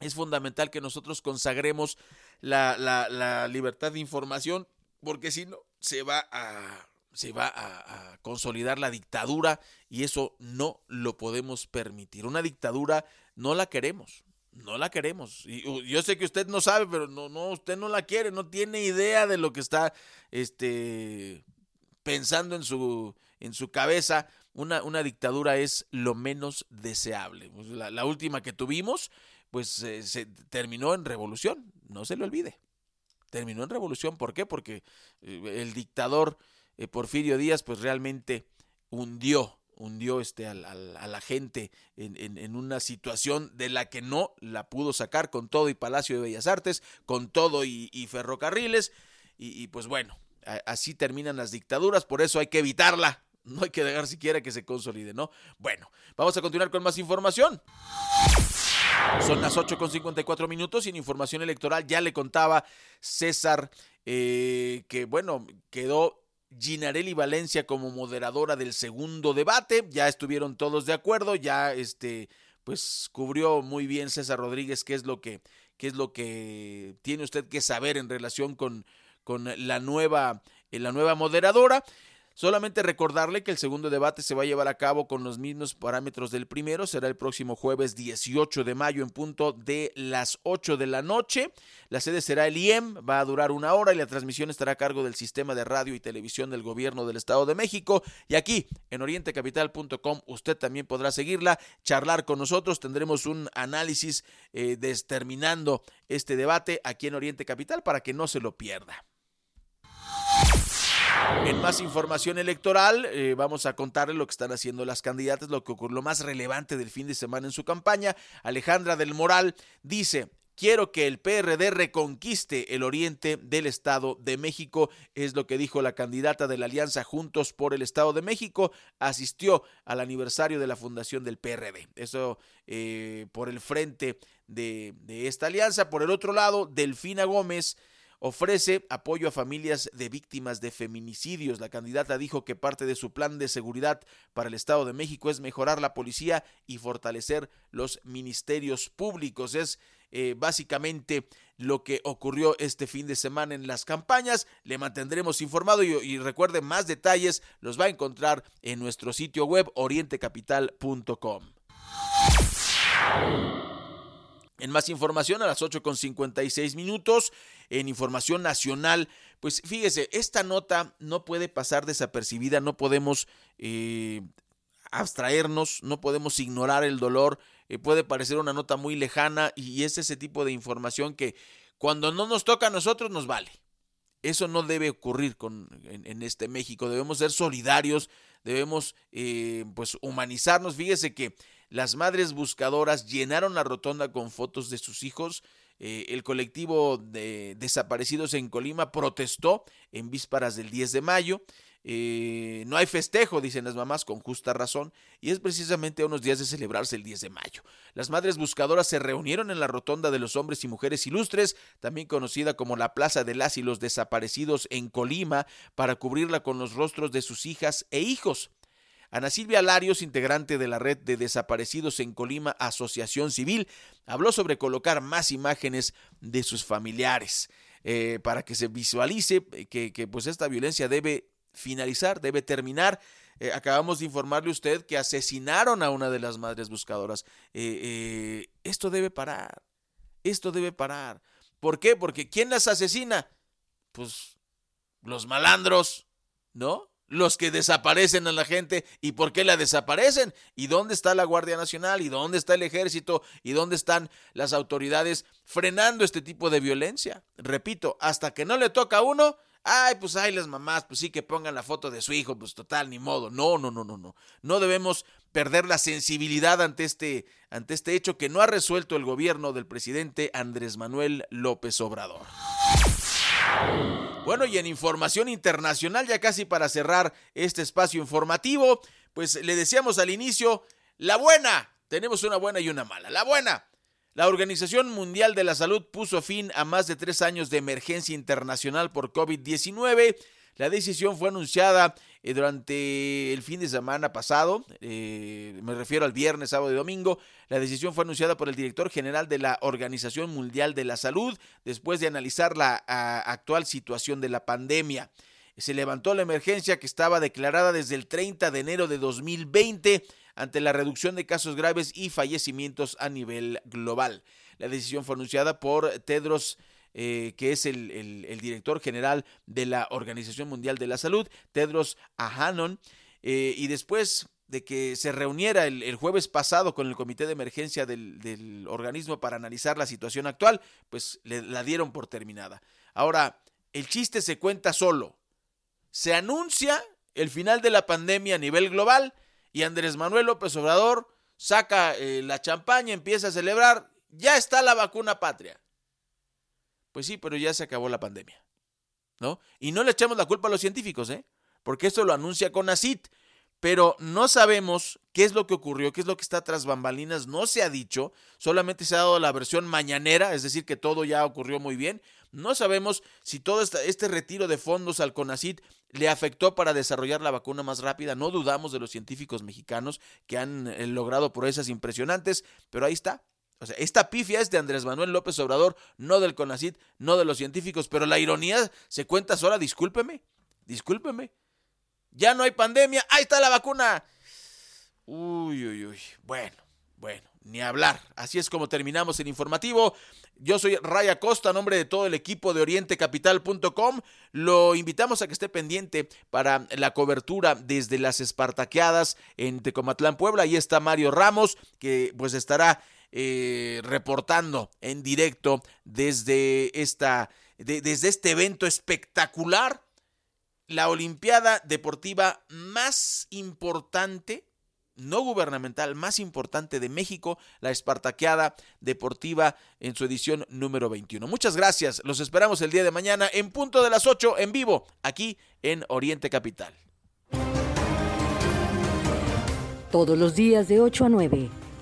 Es fundamental que nosotros consagremos la, la, libertad de información, porque si no, se va a se va a, consolidar la dictadura y eso no lo podemos permitir. Una dictadura no la queremos, no la queremos. Y yo sé que usted no sabe, pero no, no, usted no la quiere, no tiene idea de lo que está este, pensando en su, en su cabeza una, una dictadura es lo menos deseable. Pues, la, última que tuvimos, pues eh, se terminó en revolución, no se le olvide. Terminó en revolución, ¿por qué? Porque eh, el dictador eh, Porfirio Díaz, pues realmente hundió hundió este, a, la gente en, en, una situación de la que no la pudo sacar con todo y Palacio de Bellas Artes, con todo y, ferrocarriles, y, pues bueno, así terminan las dictaduras, por eso hay que evitarla, no hay que dejar siquiera que se consolide, ¿no? Bueno, vamos a continuar con más información. Son las 8 con 54 minutos y en información electoral ya le contaba César eh, que, bueno, quedó Ginarelli Valencia como moderadora del segundo debate. Ya estuvieron todos de acuerdo, ya este, pues cubrió muy bien César Rodríguez qué es lo que, qué es lo que tiene usted que saber en relación con, con la nueva, la nueva moderadora. Solamente recordarle que el segundo debate se va a llevar a cabo con los mismos parámetros del primero. Será el próximo jueves 18 de mayo en punto de las 8 de la noche. La sede será el IEM, va a durar una hora y la transmisión estará a cargo del sistema de radio y televisión del gobierno del Estado de México. Y aquí en orientecapital.com usted también podrá seguirla, charlar con nosotros. Tendremos un análisis eh, determinando este debate aquí en Oriente Capital para que no se lo pierda. En más información electoral, eh, vamos a contarle lo que están haciendo las candidatas, lo que ocurrió, lo más relevante del fin de semana en su campaña. Alejandra del Moral dice, Quiero que el PRD reconquiste el oriente del Estado de México, es lo que dijo la candidata de la Alianza Juntos por el Estado de México. Asistió al aniversario de la fundación del PRD. Eso eh, por el frente de, de esta alianza. Por el otro lado, Delfina Gómez ofrece apoyo a familias de víctimas de feminicidios. La candidata dijo que parte de su plan de seguridad para el Estado de México es mejorar la policía y fortalecer los ministerios públicos. Es eh, básicamente lo que ocurrió este fin de semana en las campañas. Le mantendremos informado y, y recuerde más detalles los va a encontrar en nuestro sitio web orientecapital.com. En más información, a las 8 con 56 minutos, en información nacional, pues fíjese, esta nota no puede pasar desapercibida, no podemos eh, abstraernos, no podemos ignorar el dolor, eh, puede parecer una nota muy lejana y es ese tipo de información que cuando no nos toca a nosotros nos vale. Eso no debe ocurrir con, en, en este México, debemos ser solidarios, debemos eh, pues humanizarnos. Fíjese que las madres buscadoras llenaron la rotonda con fotos de sus hijos. Eh, el colectivo de desaparecidos en Colima protestó en vísperas del 10 de mayo. Eh, no hay festejo, dicen las mamás, con justa razón, y es precisamente a unos días de celebrarse el 10 de mayo. Las madres buscadoras se reunieron en la rotonda de los hombres y mujeres ilustres, también conocida como la Plaza de las y los Desaparecidos en Colima, para cubrirla con los rostros de sus hijas e hijos. Ana Silvia Larios, integrante de la red de desaparecidos en Colima Asociación Civil, habló sobre colocar más imágenes de sus familiares eh, para que se visualice que, que, pues esta violencia debe finalizar, debe terminar. Eh, acabamos de informarle a usted que asesinaron a una de las madres buscadoras. Eh, eh, esto debe parar. Esto debe parar. ¿Por qué? Porque ¿quién las asesina? Pues los malandros, ¿no? Los que desaparecen a la gente y por qué la desaparecen y dónde está la Guardia Nacional y dónde está el ejército y dónde están las autoridades frenando este tipo de violencia. Repito, hasta que no le toca a uno, ay, pues ay las mamás, pues sí que pongan la foto de su hijo, pues total, ni modo. No, no, no, no, no. No debemos perder la sensibilidad ante este, ante este hecho que no ha resuelto el gobierno del presidente Andrés Manuel López Obrador. Bueno, y en información internacional, ya casi para cerrar este espacio informativo, pues le decíamos al inicio, la buena, tenemos una buena y una mala. La buena, la Organización Mundial de la Salud puso fin a más de tres años de emergencia internacional por COVID-19. La decisión fue anunciada eh, durante el fin de semana pasado, eh, me refiero al viernes, sábado y domingo. La decisión fue anunciada por el director general de la Organización Mundial de la Salud después de analizar la actual situación de la pandemia. Se levantó la emergencia que estaba declarada desde el 30 de enero de 2020 ante la reducción de casos graves y fallecimientos a nivel global. La decisión fue anunciada por Tedros eh, que es el, director general de la Organización Mundial de la Salud, Tedros Adhanom, eh, y después de que se reuniera el, jueves pasado con el comité de emergencia del, del organismo para analizar la situación actual, pues le, la dieron por terminada. Ahora, el chiste se cuenta solo. Se anuncia el final de la pandemia a nivel global y Andrés Manuel López Obrador saca eh, la champaña, empieza a celebrar, ya está la vacuna patria. Pues sí, pero ya se acabó la pandemia. ¿No? Y no le echamos la culpa a los científicos, ¿eh? Porque esto lo anuncia CONACIT, pero no sabemos qué es lo que ocurrió, qué es lo que está tras bambalinas, no se ha dicho, solamente se ha dado la versión mañanera, es decir, que todo ya ocurrió muy bien. No sabemos si todo este, retiro de fondos al CONACIT le afectó para desarrollar la vacuna más rápida. No dudamos de los científicos mexicanos que han eh, logrado proezas impresionantes, pero ahí está, o sea, esta pifia es de Andrés Manuel López Obrador, no del CONACIT, no de los científicos, pero la ironía se cuenta sola, discúlpeme, discúlpeme. ya no hay pandemia, ahí está la vacuna. Uy, uy, uy. Bueno, bueno, ni hablar. Así es como terminamos el informativo. Yo soy Raya Costa, nombre de todo el equipo de orientecapital.com. Lo invitamos a que esté pendiente para la cobertura desde las Espartaqueadas en Tecomatlán, Puebla. Ahí está Mario Ramos, que pues estará eh, reportando en directo desde, esta, desde este evento espectacular. La Olimpiada Deportiva más importante no gubernamental más importante de México, la Espartaqueada Deportiva en su edición número 21. Muchas gracias, los esperamos el día de mañana en punto de las 8 en vivo, aquí en Oriente Capital. Todos los días de 8 a 9,